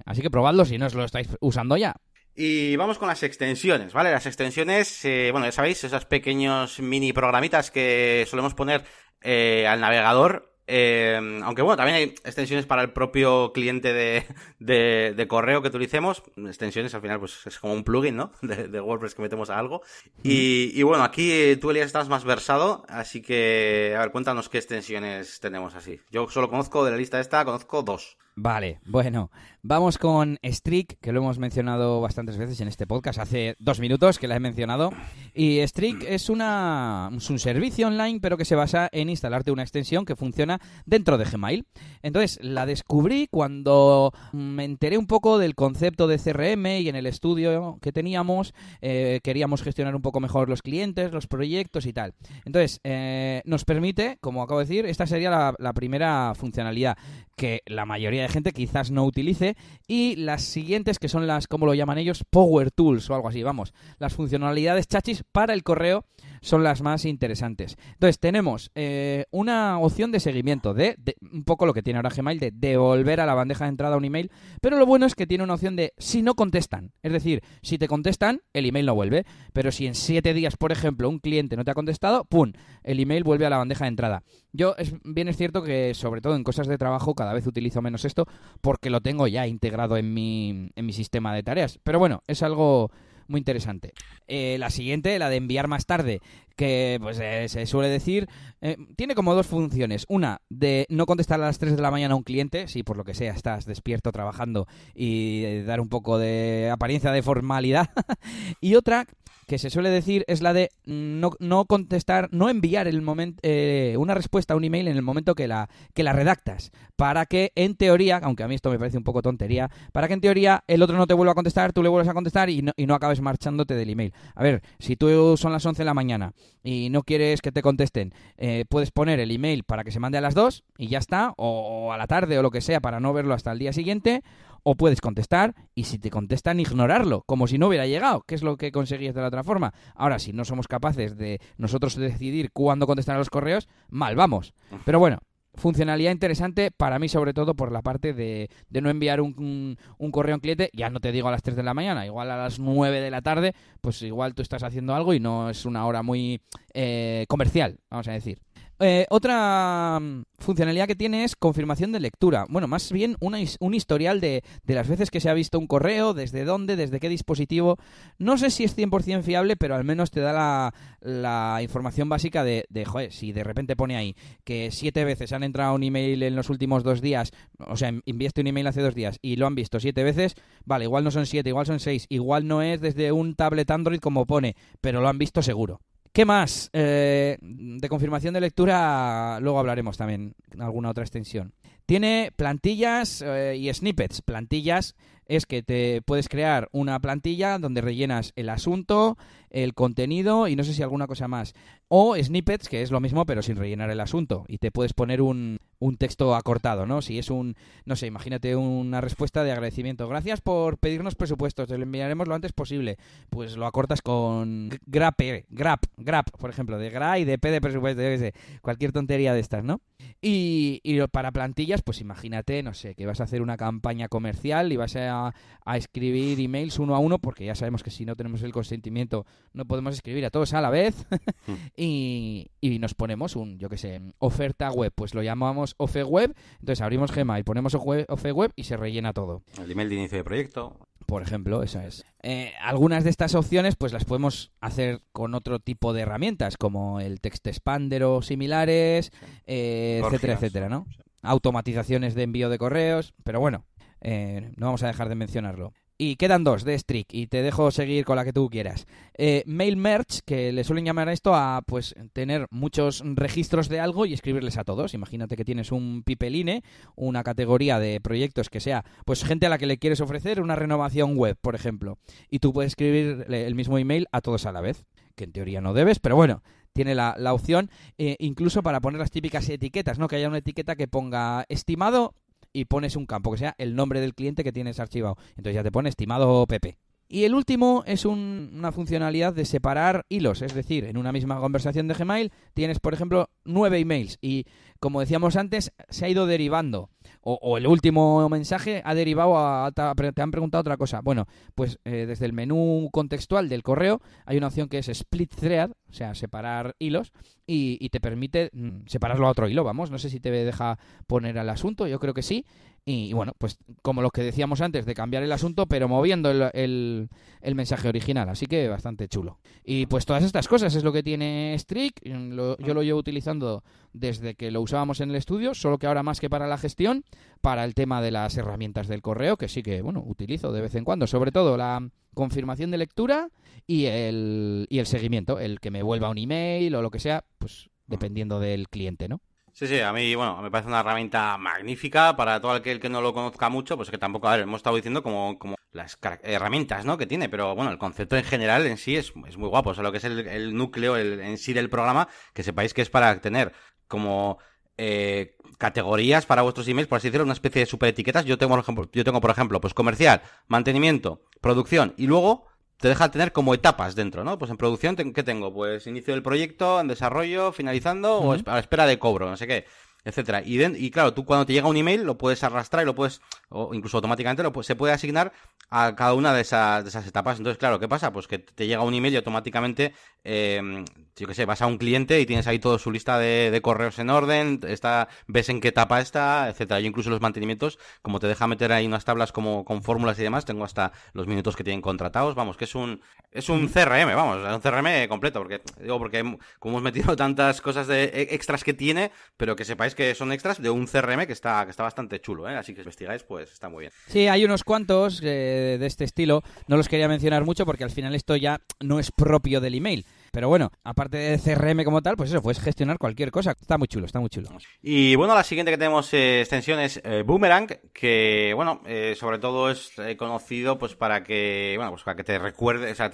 así que probadlo si no os lo estáis usando ya. Y vamos con las extensiones, ¿vale? Las extensiones, bueno, ya sabéis, esos pequeños mini programitas que solemos poner al navegador eh, aunque bueno, también hay extensiones para el propio cliente de, de, correo que utilicemos. Extensiones al final, pues es como un plugin, ¿no? De, WordPress que metemos a algo. Y, y, bueno, aquí tú, Elías, estás más versado, así que, a ver, cuéntanos qué extensiones tenemos así. Yo solo conozco de la lista esta, conozco dos. Vale, bueno, vamos con Streak, que lo hemos mencionado bastantes veces en este podcast, hace dos minutos que la he mencionado. Y Streak es, una, un servicio online, pero que se basa en instalarte una extensión que funciona dentro de Gmail. Entonces, la descubrí cuando me enteré un poco del concepto de CRM y en el estudio que teníamos eh, queríamos gestionar un poco mejor los clientes, los proyectos y tal. Entonces, eh, nos permite, como acabo de decir, esta sería la, la primera funcionalidad que la mayoría de gente quizás no utilice. Y las siguientes que son las, como lo llaman ellos, Power Tools o algo así, vamos, las funcionalidades chachis para el correo son las más interesantes. Entonces tenemos eh, una opción de seguimiento de, un poco lo que tiene ahora Gmail de devolver a la bandeja de entrada un email, pero lo bueno es que tiene una opción de si no contestan, es decir, si te contestan el email no vuelve, pero si en siete días, por ejemplo, un cliente no te ha contestado, ¡pum! El email vuelve a la bandeja de entrada. Yo es, bien es cierto que sobre todo en cosas de trabajo cada vez utilizo menos esto porque lo tengo ya integrado en mi, en mi sistema de tareas, pero bueno, es algo muy interesante. Eh, la siguiente, la de enviar más tarde, que pues eh, se suele decir, eh, tiene como dos funciones. Una, de no contestar a las 3 de la mañana a un cliente, si por lo que sea estás despierto trabajando y dar un poco de apariencia de formalidad. y otra, que se suele decir es la de no, no contestar, no enviar el momento eh, una respuesta a un email en el momento que la, que la redactas, para que en teoría, aunque a mí esto me parece un poco tontería, para que en teoría el otro no te vuelva a contestar, tú le vuelvas a contestar y no, y no acabes marchándote del email. A ver, si tú son las 11 de la mañana y no quieres que te contesten, eh, puedes poner el email para que se mande a las 2 y ya está, o a la tarde o lo que sea para no verlo hasta el día siguiente, o puedes contestar y si te contestan ignorarlo, como si no hubiera llegado, que es lo que conseguías de la otra forma. Ahora, si no somos capaces de nosotros decidir cuándo contestar a los correos, mal vamos. Pero bueno, funcionalidad interesante para mí sobre todo por la parte de, de no enviar un, correo a un cliente, ya no te digo a las 3 de la mañana, igual a las 9 de la tarde, pues igual tú estás haciendo algo y no es una hora muy eh, comercial, vamos a decir. Eh, otra mm, funcionalidad que tiene es confirmación de lectura. Bueno, más bien un historial de, las veces que se ha visto un correo, desde dónde, desde qué dispositivo. No sé si es 100% fiable, pero al menos te da la, información básica de, de, joder, si de repente pone ahí que siete veces han entrado un email en los últimos dos días, o sea, enviaste un email hace dos días y lo han visto siete veces, vale, igual no son siete, igual son seis, igual no es desde un tablet Android como pone, pero lo han visto seguro. ¿Qué más? Eh, de confirmación de lectura luego hablaremos también, alguna otra extensión. Tiene plantillas eh, y snippets. Plantillas es que te puedes crear una plantilla donde rellenas el asunto, el contenido y no sé si alguna cosa más. O snippets, que es lo mismo pero sin rellenar el asunto. Y te puedes poner un, un texto acortado, ¿no? Si es un, no sé, imagínate una respuesta de agradecimiento. Gracias por pedirnos presupuestos, te lo enviaremos lo antes posible. Pues lo acortas con grape, grap, grap, por ejemplo, de gra y de p de presupuesto, yo sé, cualquier tontería de estas, ¿no? Y, y, para plantillas, pues imagínate, no sé, que vas a hacer una campaña comercial y vas a, a, escribir emails uno a uno, porque ya sabemos que si no tenemos el consentimiento no podemos escribir a todos a la vez. Hmm. y, y, nos ponemos un, yo qué sé, oferta web, pues lo llamamos OFE Web, entonces abrimos Gmail, ponemos OFE Web y se rellena todo. El email de inicio de proyecto. Por ejemplo, esa es. Eh, algunas de estas opciones pues las podemos hacer con otro tipo de herramientas, como el Text Expander o similares, eh, etcétera, etcétera, ¿no? Automatizaciones de envío de correos, pero bueno, eh, no vamos a dejar de mencionarlo. Y quedan dos de Strict y te dejo seguir con la que tú quieras. Eh, mail Merge, que le suelen llamar a esto a pues tener muchos registros de algo y escribirles a todos. Imagínate que tienes un pipeline, una categoría de proyectos que sea pues gente a la que le quieres ofrecer una renovación web, por ejemplo. Y tú puedes escribir el mismo email a todos a la vez, que en teoría no debes, pero bueno, tiene la, la opción, eh, incluso para poner las típicas etiquetas, ¿no? Que haya una etiqueta que ponga estimado y pones un campo que sea el nombre del cliente que tienes archivado. Entonces ya te pone estimado Pepe. Y el último es una funcionalidad de separar hilos, es decir, en una misma conversación de Gmail tienes, por ejemplo, nueve emails y, como decíamos antes, se ha ido derivando. O, el último mensaje ha derivado a, te han preguntado otra cosa. Bueno, pues eh, desde el menú contextual del correo hay una opción que es split thread, o sea, separar hilos, y, te permite mm, separarlo a otro hilo, vamos. No sé si te deja poner al asunto, yo creo que sí. Y, bueno, pues como los que decíamos antes, de cambiar el asunto, pero moviendo el, el, mensaje original. Así que bastante chulo. Y pues todas estas cosas es lo que tiene Strict. yo lo llevo utilizando desde que lo usábamos en el estudio, solo que ahora más que para la gestión, para el tema de las herramientas del correo, que sí que, bueno, utilizo de vez en cuando. Sobre todo la confirmación de lectura y el, y el seguimiento, el que me vuelva un email o lo que sea, pues dependiendo del cliente, ¿no? Sí, sí, a mí, bueno, me parece una herramienta magnífica para todo aquel que no lo conozca mucho, pues que tampoco, a ver, hemos estado diciendo como, como las herramientas, ¿no? Que tiene, pero bueno, el concepto en general en sí es, es muy guapo, o sea, lo que es el, núcleo en sí del programa, que sepáis que es para tener como eh, categorías para vuestros emails, por así decirlo, una especie de superetiquetas. Yo tengo, por ejemplo, yo tengo, por ejemplo, pues comercial, mantenimiento, producción y luego te deja tener como etapas dentro, ¿no? Pues en producción, ¿qué tengo? Pues inicio del proyecto, en desarrollo, finalizando o a espera de cobro, no sé qué etcétera. Y, y claro, tú cuando te llega un email lo puedes arrastrar y lo puedes, o incluso automáticamente lo, se puede asignar a cada una de esas, de esas etapas. Entonces, claro, ¿qué pasa? Pues que te llega un email y automáticamente eh, yo qué sé, vas a un cliente y tienes ahí toda su lista de, correos en orden, está, ves en qué etapa está, etcétera. Yo incluso los mantenimientos, como te deja meter ahí unas tablas como con fórmulas y demás, tengo hasta los minutos que tienen contratados, vamos, que es un es un CRM, vamos, un CRM completo, porque digo porque como hemos metido tantas cosas de e, extras que tiene, pero que sepáis que son extras de un CRM que está que está bastante chulo, ¿eh? así que si investigáis, pues está muy bien. Sí, hay unos cuantos eh, de este estilo, no los quería mencionar mucho porque al final esto ya no es propio del email. Pero bueno, aparte de CRM como tal, pues eso, puedes gestionar cualquier cosa. Está muy chulo, está muy chulo. Y bueno, la siguiente que tenemos eh, extensión es eh, Boomerang, que bueno, eh, sobre todo es conocido pues para que, bueno, pues para que te recuerde, o sea,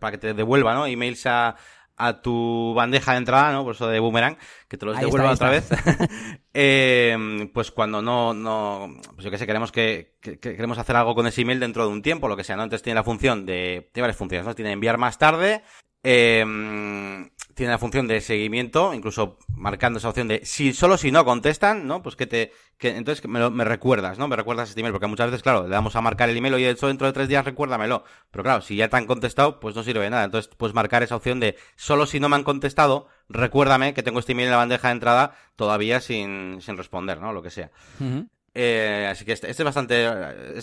para que te devuelva, ¿no? Emails a, a tu bandeja de entrada, ¿no? Por eso de boomerang, que te los devuelva otra vez. eh, pues cuando no, no, pues yo que sé, queremos que, queremos hacer algo con ese email dentro de un tiempo, lo que sea, ¿no? Entonces tiene la función de, tiene varias funciones, ¿no? Tiene enviar más tarde, eh, tiene la función de seguimiento, incluso marcando esa opción de si solo si no contestan, ¿no? Pues que te, que entonces me, me recuerdas, ¿no? Me recuerdas este email, porque muchas veces, claro, le damos a marcar el email, oye, eso dentro de tres días recuérdamelo. Pero claro, si ya te han contestado, pues no sirve de nada. Entonces puedes marcar esa opción de solo si no me han contestado, recuérdame que tengo este email en la bandeja de entrada todavía sin, sin responder, ¿no? Lo que sea. Eh, así que este, este, es bastante.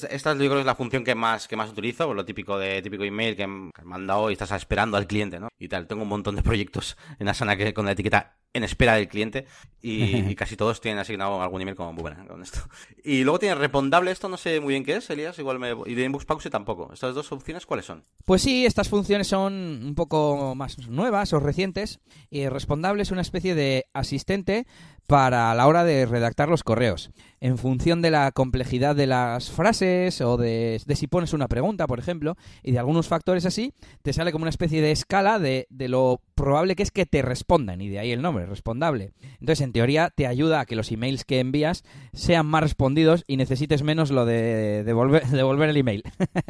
Esta yo creo es la función que más, que más utilizo, lo típico de típico email que, han mandado y estás esperando al cliente, ¿no? Y tal. Tengo un montón de proyectos en Asana que con la etiqueta en espera del cliente y, casi todos tienen asignado algún email como Boomerang con esto. Y luego tiene respondable, esto no sé muy bien qué es, Elías, igual me... Y de Inbox Pause tampoco. ¿Estas dos opciones cuáles son? Pues sí, estas funciones son un poco más nuevas o recientes y respondable es una especie de asistente para la hora de redactar los correos. En función de la complejidad de las frases o de, si pones una pregunta, por ejemplo, y de algunos factores así, te sale como una especie de escala de, de lo probable que es que te respondan, y de ahí el nombre, respondable. Entonces, en teoría, te ayuda a que los emails que envías sean más respondidos y necesites menos lo de devolver, devolver el email.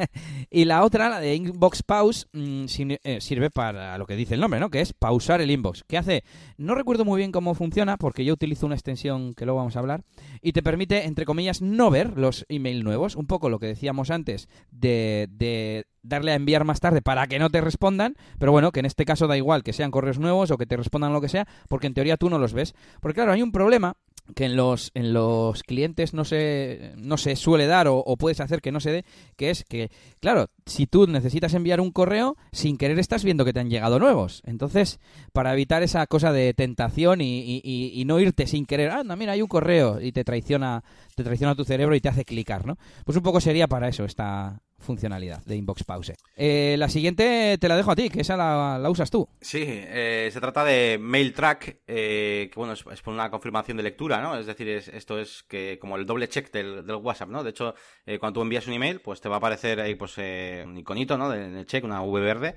y la otra, la de Inbox Pause, mm, eh, sirve para lo que dice el nombre, ¿no? Que es pausar el inbox. ¿Qué hace? No recuerdo muy bien cómo funciona, porque yo utilizo una extensión que luego vamos a hablar, y te permite, entre comillas, no ver los emails nuevos. Un poco lo que decíamos antes de, de darle a enviar más tarde para que no te respondan, pero bueno, que en este caso da igual que sean correos nuevos o que te respondan lo que sea, porque en teoría tú no los ves. Porque claro, hay un problema que en los, en los clientes no se, no se suele dar o, puedes hacer que no se dé, que es que, claro, si tú necesitas enviar un correo, sin querer estás viendo que te han llegado nuevos. Entonces, para evitar esa cosa de tentación y, y, no irte sin querer, anda, mira, hay un correo y te traiciona, te traiciona tu cerebro y te hace clicar, ¿no? Pues un poco sería para eso esta, funcionalidad de Inbox Pause. Eh, la siguiente te la dejo a ti, que esa la, usas tú. Sí, eh, se trata de Mail Track, eh, que bueno, es, por una confirmación de lectura, ¿no? Es decir, esto es que como el doble check del, WhatsApp, ¿no? De hecho, cuando tú envías un email, pues te va a aparecer ahí pues un iconito, ¿no? De, check, una V verde,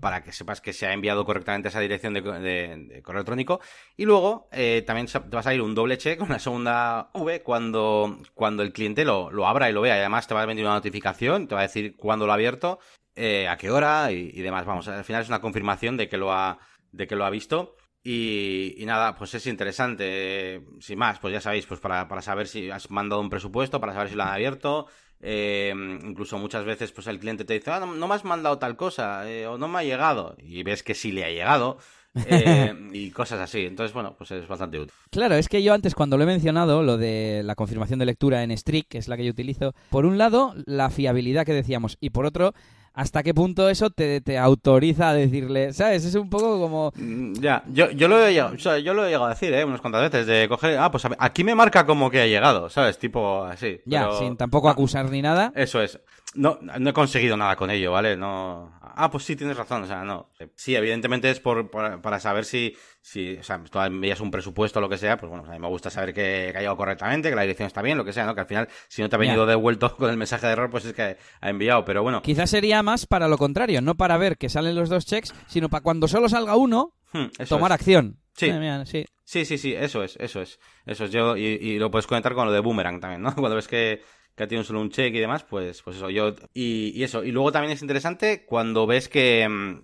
para que sepas que se ha enviado correctamente esa dirección de, correo electrónico. Y luego también te va a salir un doble check, una segunda V, cuando, cuando el cliente lo, lo abra y lo vea. Además te va a venir una notificación te va a decir cuándo lo ha abierto, eh, a qué hora y, demás. Vamos, al final es una confirmación de que lo ha, de que lo ha visto. Y, nada, pues es interesante. sin más, pues ya sabéis, pues para, para saber si has mandado un presupuesto, para saber si lo han abierto. Eh, incluso muchas veces pues el cliente te dice, ah, no, me has mandado tal cosa, eh, o no me ha llegado. Y ves que sí le ha llegado. Eh, y cosas así. Entonces, bueno, pues es bastante útil. Claro, es que yo antes cuando lo he mencionado, lo de la confirmación de lectura en Strict, que es la que yo utilizo, por un lado, la fiabilidad que decíamos, y por otro, hasta qué punto eso te, te, autoriza a decirle, ¿sabes? Es un poco como... Mm, ya, yo, yo, lo he llegado, yo lo he llegado a decir, ¿eh? Unas cuantas veces, de coger, ah, pues aquí me marca como que ha llegado, ¿sabes? Tipo así. Ya, sin tampoco acusar ni nada. Eso es. No, no he conseguido nada con ello, ¿vale? No. Ah, pues sí, tienes razón, o sea, no. Sí, evidentemente es por, para saber si, si, o sea, tú envías un presupuesto o lo que sea, pues bueno, a mí me gusta saber que, ha llegado correctamente, que la dirección está bien, lo que sea, ¿no? Que al final, si no te ha venido devuelto con el mensaje de error, pues es que ha enviado, pero bueno. Quizás sería más para lo contrario, no para ver que salen los dos checks, sino para cuando solo salga uno, hmm, tomar acción. Sí. sí. sí. Sí, sí, eso es, eso es. Eso es yo, y, y lo puedes conectar con lo de Boomerang también, ¿no? Cuando ves que que ha tenido solo un check y demás, pues, pues eso, yo. Y, eso. Y luego también es interesante cuando ves que, mm,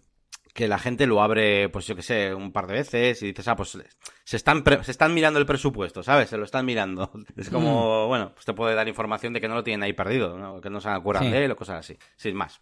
que la gente lo abre, pues yo que sé, un par de veces y dices, ah, pues se están, se están mirando el presupuesto, ¿sabes? Se lo están mirando. Es como, mm. bueno, pues te puede dar información de que no lo tienen ahí perdido, que no se acuerdan de él o cosas así, sin más.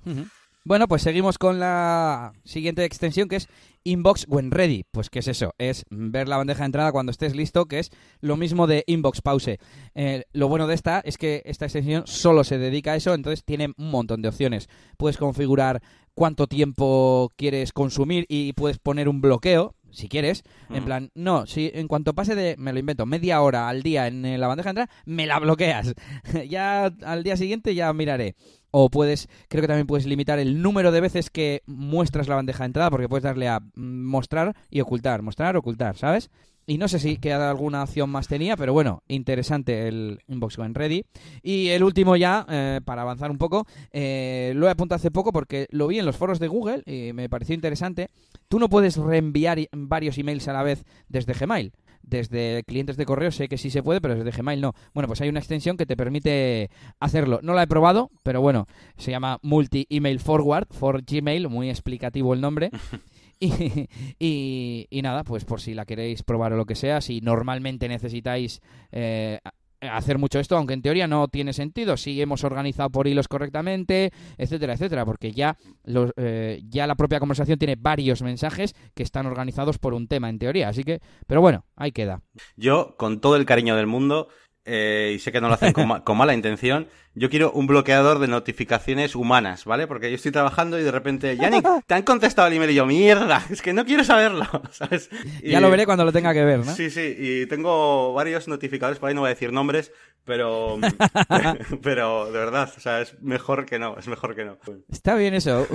Bueno, pues seguimos con la siguiente extensión que es Inbox When Ready. Pues, ¿qué es eso? Es ver la bandeja de entrada cuando estés listo, que es lo mismo de Inbox Pause. Eh, lo bueno de esta es que esta extensión solo se dedica a eso, entonces tiene un montón de opciones. Puedes configurar cuánto tiempo quieres consumir y puedes poner un bloqueo, si quieres, en plan, no, si en cuanto pase de, me lo invento, media hora al día en la bandeja de entrada, me la bloqueas. ya al día siguiente ya miraré. O puedes, creo que también puedes limitar el número de veces que muestras la bandeja de entrada, porque puedes darle a mostrar y ocultar, mostrar, ocultar, ¿sabes? Y no sé si queda alguna opción más tenía, pero bueno, interesante el Inbox One Ready. Y el último ya, eh, para avanzar un poco, eh, lo he apuntado hace poco porque lo vi en los foros de Google y me pareció interesante. Tú no puedes reenviar varios emails a la vez desde Gmail desde clientes de correo sé que sí se puede, pero desde Gmail no. Bueno, pues hay una extensión que te permite hacerlo. No la he probado, pero bueno, se llama Multi Email Forward for Gmail, muy explicativo el nombre. Y, y, nada, pues por si la queréis probar o lo que sea, si normalmente necesitáis eh, hacer mucho esto, aunque en teoría no tiene sentido si hemos organizado por hilos correctamente, etcétera, etcétera, porque ya, los, eh, ya la propia conversación tiene varios mensajes que están organizados por un tema en teoría, así que, pero bueno, ahí queda. Yo, con todo el cariño del mundo, eh, y sé que no lo hacen con, mala intención, yo quiero un bloqueador de notificaciones humanas, ¿vale? Porque yo estoy trabajando y de repente, Yannick, te han contestado el email y yo, mierda, es que no quiero saberlo, ¿sabes? ya lo veré cuando lo tenga que ver, ¿no? Sí, sí, y tengo varios notificadores, por ahí no voy a decir nombres, pero, pero de verdad, o sea, es mejor que no, es mejor que no. Está bien eso,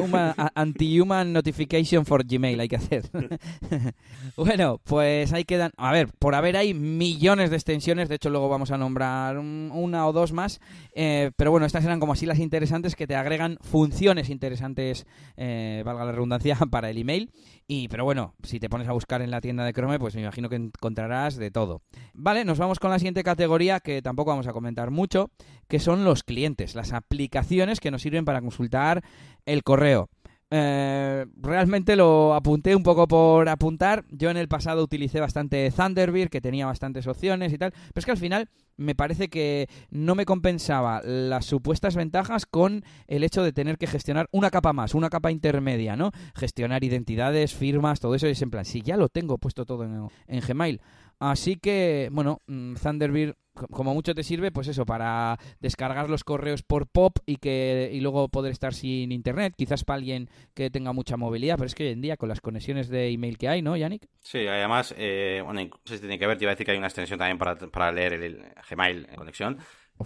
anti-human notification for Gmail hay que hacer. bueno, pues ahí quedan, a ver, por haber hay millones de extensiones, de hecho luego vamos a nombrar una o dos más, eh, pero bueno, estas eran como así las interesantes que te agregan funciones interesantes, eh, valga la redundancia, para el email. Y, pero bueno, si te pones a buscar en la tienda de Chrome, pues me imagino que encontrarás de todo. Vale, nos vamos con la siguiente categoría que tampoco vamos a comentar mucho, que son los clientes, las aplicaciones que nos sirven para consultar el correo. Eh, realmente lo apunté un poco por apuntar. Yo en el pasado utilicé bastante Thunderbird, que tenía bastantes opciones y tal. Pero es que al final me parece que no me compensaba las supuestas ventajas con el hecho de tener que gestionar una capa más, una capa intermedia, ¿no? Gestionar identidades, firmas, todo eso. Y es en plan, si ya lo tengo puesto todo en, en Gmail. Así que, bueno, mm, Thunderbird como mucho te sirve, pues eso, para descargar los correos por POP y que y luego poder estar sin internet, quizás para alguien que tenga mucha movilidad, pero es que hoy en día con las conexiones de email que hay, ¿no, Yannick? Sí, además, eh, bueno, no sé si tiene que ver, te iba a decir que hay una extensión también para, para leer el, Gmail en conexión.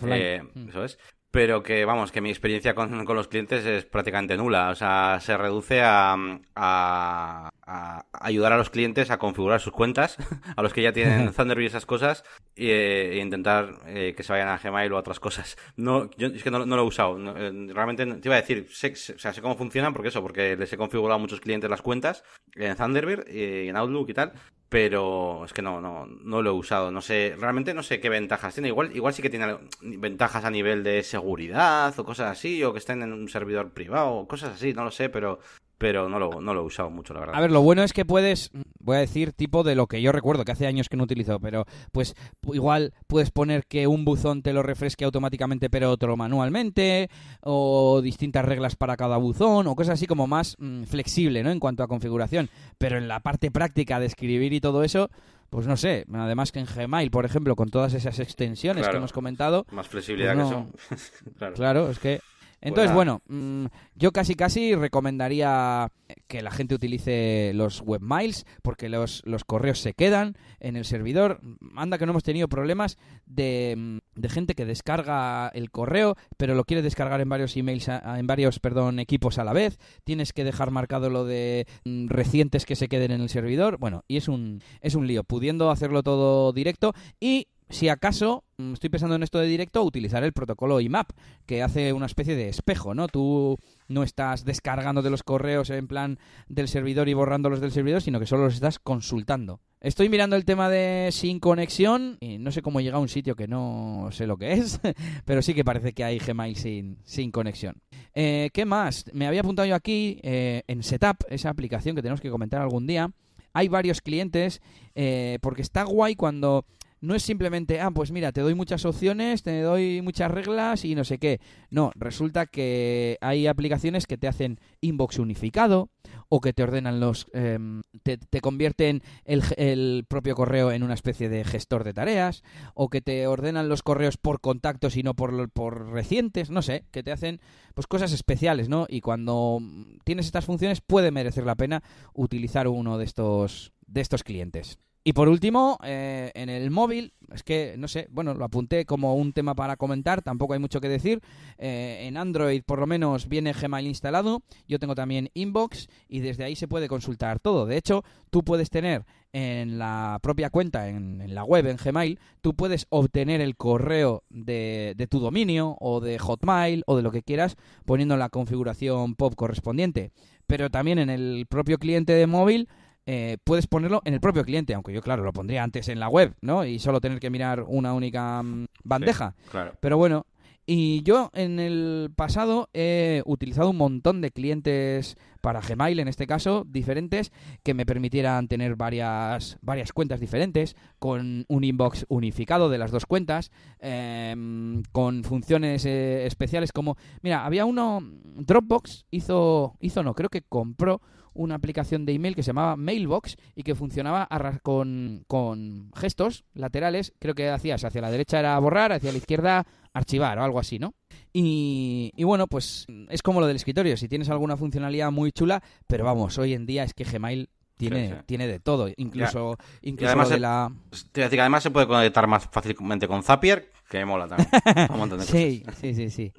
Eh, mm. Eso es. Pero que, vamos, que mi experiencia con, con, los clientes es prácticamente nula. O sea, se reduce a, a, a, ayudar a los clientes a configurar sus cuentas, a los que ya tienen Thunderbird y esas cosas, e, intentar eh, que se vayan a Gmail o a otras cosas. No, yo es que no, lo he usado. Eh, realmente te iba a decir, sé, o sea, sé cómo funcionan, porque eso, porque les he configurado a muchos clientes las cuentas en Thunderbird y en Outlook y tal, pero es que no, no, no lo he usado. No sé, realmente no sé qué ventajas tiene. Igual, igual sí que tiene ventajas a nivel de seguridad o cosas así, o que estén en un servidor privado, o cosas así, no lo sé, pero pero no lo, no lo he usado mucho, la verdad. A ver, lo bueno es que puedes, voy a decir tipo de lo que yo recuerdo, que hace años que no utilizo, pero pues igual puedes poner que un buzón te lo refresque automáticamente pero otro manualmente, o distintas reglas para cada buzón, o cosas así como más mm, flexible, ¿no? En cuanto a configuración. Pero en la parte práctica de escribir y todo eso, pues no sé, además que en Gmail, por ejemplo, con todas esas extensiones que hemos comentado... Más flexibilidad pues que eso. claro. claro, es que entonces, bueno, mm, yo casi casi recomendaría que la gente utilice los webmails porque los, los correos se quedan en el servidor. Anda que no hemos tenido problemas de, mm, de gente que descarga el correo, pero lo quiere descargar en varios emails, en varios, perdón, equipos a la vez. Tienes que dejar marcado lo de mm, recientes que se queden en el servidor. Bueno, y es un, es un lío, pudiendo hacerlo todo directo y si acaso, mm, estoy pensando en esto de directo, utilizar el protocolo IMAP, que hace una especie de espejo, ¿no? Tú no estás descargando de los correos en plan del servidor y borrándolos del servidor, sino que solo los estás consultando. Estoy mirando el tema de sin conexión y no sé cómo llega a un sitio que no sé lo que es, pero sí que parece que hay Gmail sin, sin conexión. Eh, ¿Qué más? Me había apuntado yo aquí eh, en Setup, esa aplicación que tenemos que comentar algún día. Hay varios clientes, eh, porque está guay cuando no es simplemente, ah, pues mira, te doy muchas opciones, te doy muchas reglas y no sé qué. No, resulta que hay aplicaciones que te hacen inbox unificado o que te ordenan los... Em, te, convierten el, el, propio correo en una especie de gestor de tareas o que te ordenan los correos por contactos y no por, por recientes, no sé, que te hacen pues cosas especiales, ¿no? Y cuando tienes estas funciones puede merecer la pena utilizar uno de estos, de estos clientes. Y por último, eh, en el móvil, es que, no sé, bueno, lo apunté como un tema para comentar, tampoco hay mucho que decir. Eh, en Android, por lo menos, viene Gmail instalado. Yo tengo también Inbox y desde ahí se puede consultar todo. De hecho, tú puedes tener en la propia cuenta, en, la web, en Gmail, tú puedes obtener el correo de, de tu dominio o de Hotmail o de lo que quieras poniendo la configuración POP correspondiente. Pero también en el propio cliente de móvil eh, puedes ponerlo en el propio cliente, aunque yo, claro, lo pondría antes en la web, ¿no? Y solo tener que mirar una única mm, bandeja. claro. Pero bueno, y yo en el pasado he utilizado un montón de clientes para Gmail, en este caso, diferentes, que me permitieran tener varias, varias cuentas diferentes, con un inbox unificado de las dos cuentas, em, con funciones eh, especiales como... Mira, había uno, Dropbox hizo, hizo no, creo que compró una aplicación de email que se llamaba Mailbox y que funcionaba con, con gestos laterales. Creo que hacías hacia la derecha era borrar, hacia la izquierda archivar o algo así, ¿no? Y, y, bueno, pues es como lo del escritorio, si tienes alguna funcionalidad muy chula, pero vamos, hoy en día es que Gmail tiene, tiene de todo, incluso, incluso además de la... Te decir que además se puede conectar más fácilmente con Zapier, que mola también. sí, sí, sí, sí.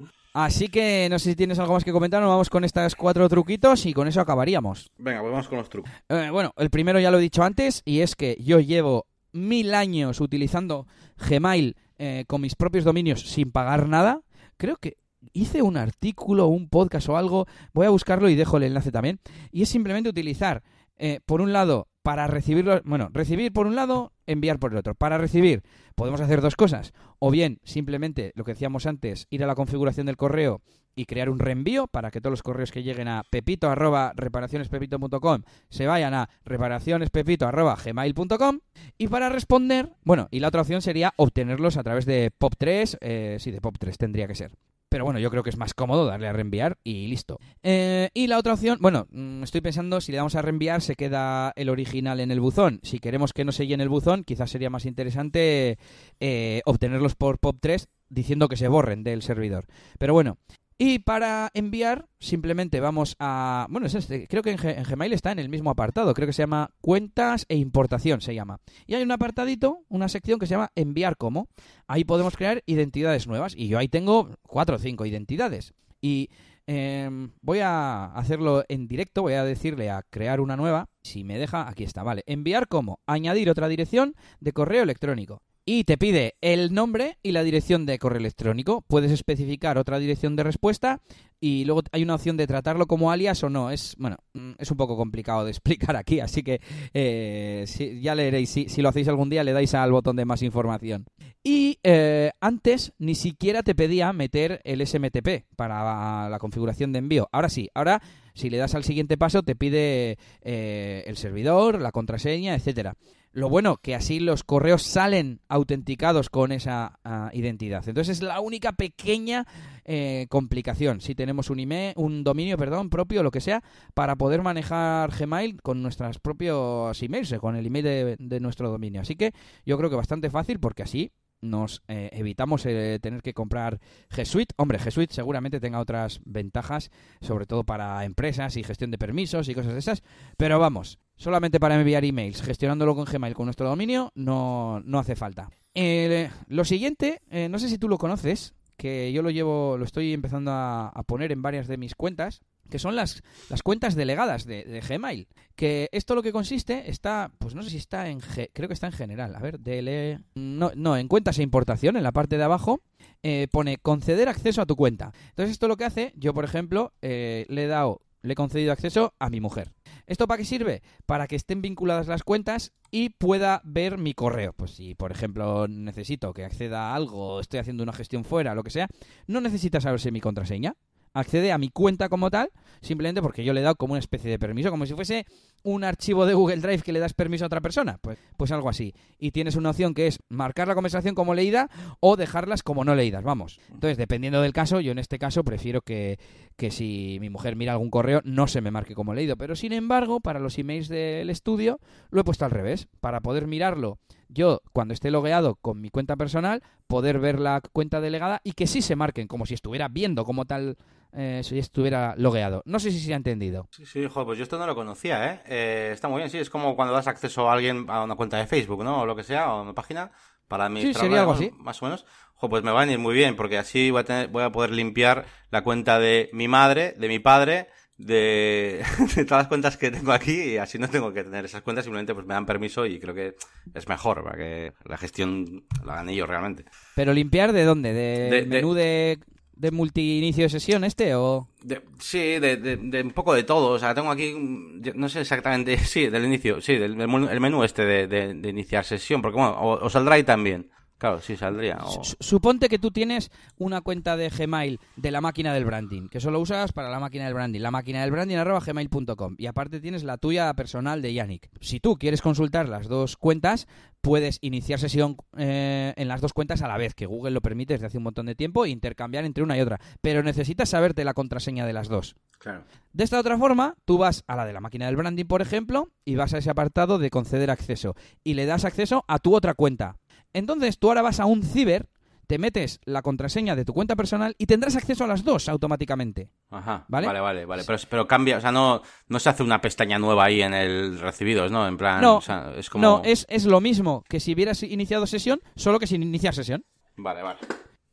Así que no sé si tienes algo más que comentar, nos vamos con estos cuatro truquitos y con eso acabaríamos. Venga, pues vamos con los trucos. Eh, bueno, el primero ya lo he dicho antes y es que yo llevo mil años utilizando Gmail eh, con mis propios dominios sin pagar nada. Creo que hice un artículo, un podcast o algo, voy a buscarlo y dejo el enlace también. Y es simplemente utilizar, eh, por un lado, para recibirlo, bueno, recibir por un lado, enviar por el otro. Para recibir podemos hacer dos cosas, o bien simplemente lo que decíamos antes, ir a la configuración del correo y crear un reenvío para que todos los correos que lleguen a pepito arroba reparacionespepito.com se vayan a reparacionespepito arroba y para responder, bueno, y la otra opción sería obtenerlos a través de POP3, eh, sí, de POP3 tendría que ser. Pero bueno, yo creo que es más cómodo darle a reenviar y listo. Eh, y la otra opción, bueno, mm, estoy pensando si le damos a reenviar se queda el original en el buzón. Si queremos que no se llene el buzón, quizás sería más interesante eh, obtenerlos por POP3 diciendo que se borren del servidor. Pero bueno, Y para enviar, simplemente vamos a... Bueno, es este, creo que en Gmail está en el mismo apartado, creo que se llama cuentas e importación, se llama. Y hay un apartadito, una sección que se llama enviar como. Ahí podemos crear identidades nuevas. Y yo ahí tengo cuatro o cinco identidades. Y em, voy a hacerlo en directo, voy a decirle a crear una nueva. Si me deja, aquí está, vale. Enviar como añadir otra dirección de correo electrónico. Y te pide el nombre y la dirección de correo electrónico. Puedes especificar otra dirección de respuesta y luego hay una opción de tratarlo como alias o no. Es bueno, mm, es un poco complicado de explicar aquí, así que eh, si- ya leeréis. Si, si lo hacéis algún día, le dais al botón de más información. Y eh, antes ni siquiera te pedía meter el SMTP para la configuración de envío. Ahora sí, ahora si le das al siguiente paso te pide eh, el servidor, la contraseña, etcétera. Lo bueno que así los correos salen autenticados con esa ah, identidad. Entonces es la única pequeña eh, complicación. Si tenemos un email, un dominio, perdón, propio, lo que sea, para poder manejar Gmail con nuestros propios emails, eh, con el email de, nuestro dominio. Así que yo creo que bastante fácil porque así nos eh, evitamos eh, tener que comprar G Suite. Hombre, G Suite seguramente tenga otras ventajas, sobre todo para empresas y gestión de permisos y cosas de esas. Pero vamos, solamente para enviar emails, gestionándolo con Gmail con nuestro dominio, no, no hace falta. Eh, lo siguiente, eh, no sé si tú lo conoces, que yo lo llevo, lo estoy empezando a, poner en varias de mis cuentas, que son las, las cuentas delegadas de, Gmail. Que esto lo que consiste está, pues no sé si está en, G- creo que está en general, a ver, DL, no, no, en cuentas e importación, en la parte de abajo, eh, pone conceder acceso a tu cuenta. Entonces esto lo que hace, yo por ejemplo, le he dado, le he concedido acceso a mi mujer. ¿Esto para qué sirve? Para que estén vinculadas las cuentas y pueda ver mi correo. Pues si, por ejemplo, necesito que acceda a algo, estoy haciendo una gestión fuera, lo que sea, no necesita saberse mi contraseña. Accede a mi cuenta como tal, simplemente porque yo le he dado como una especie de permiso, como si fuese un archivo de Google Drive que le das permiso a otra persona. Pues, pues algo así. Y tienes una opción que es marcar la conversación como leída o dejarlas como no leídas, vamos. Entonces, dependiendo del caso, yo en este caso prefiero que, que si mi mujer mira algún correo no se me marque como leído. Pero sin embargo, para los emails del estudio lo he puesto al revés. Para poder mirarlo yo, cuando esté logueado con mi cuenta personal, poder ver la cuenta delegada y que sí se marquen, como si estuviera viendo como tal, eh, si estuviera logueado. No sé si se ha entendido. Sí, sí, joder, pues yo esto no lo conocía, ¿eh? Eh, Está muy bien, sí, es como cuando das acceso a alguien a una cuenta de Facebook, ¿no? O lo que sea, o una página, para administrarla, sería algo así. Más o menos. Joder, pues me va a venir muy bien, porque así voy a, tener, voy a poder limpiar la cuenta de mi madre, de mi padre, de, de todas las cuentas que tengo aquí, y así no tengo que tener esas cuentas, simplemente pues me dan permiso y creo que es mejor, para que la gestión la hagan ellos realmente. Pero limpiar de dónde? ¿De, De- de- menú de, de multi-inicio de sesión este o...? De- sí, de, de- un poco de todo. O sea, tengo aquí, mm, no sé exactamente, sí, del inicio, sí, del, el menú este de, iniciar sesión, porque bueno, o, o saldrá ahí también. Claro, sí, saldría. o- Suponte que tú tienes una cuenta de Gmail de la máquina del branding, que solo usas para la máquina del branding, la máquina del branding arroba gmail.com y aparte tienes la tuya personal de Yannick. Si tú quieres consultar las dos cuentas, puedes iniciar sesión eh, en las dos cuentas a la vez, que Google lo permite desde hace un montón de tiempo, e intercambiar entre una y otra, pero necesitas saberte la contraseña de las dos. Claro. De esta otra forma, tú vas a la de la máquina del branding, por ejemplo, y vas a ese apartado de conceder acceso y le das acceso a tu otra cuenta. Entonces tú ahora vas a un ciber, te metes la contraseña de tu cuenta personal y tendrás acceso a las dos automáticamente. Ajá, ¿Vale? vale, vale, vale. Pero, pero cambia, o sea, no, no se hace una pestaña nueva ahí en el recibidos, ¿no? En plan, No, o sea, es como... No, es, es lo mismo que si hubieras iniciado sesión, solo que sin iniciar sesión. Vale, vale.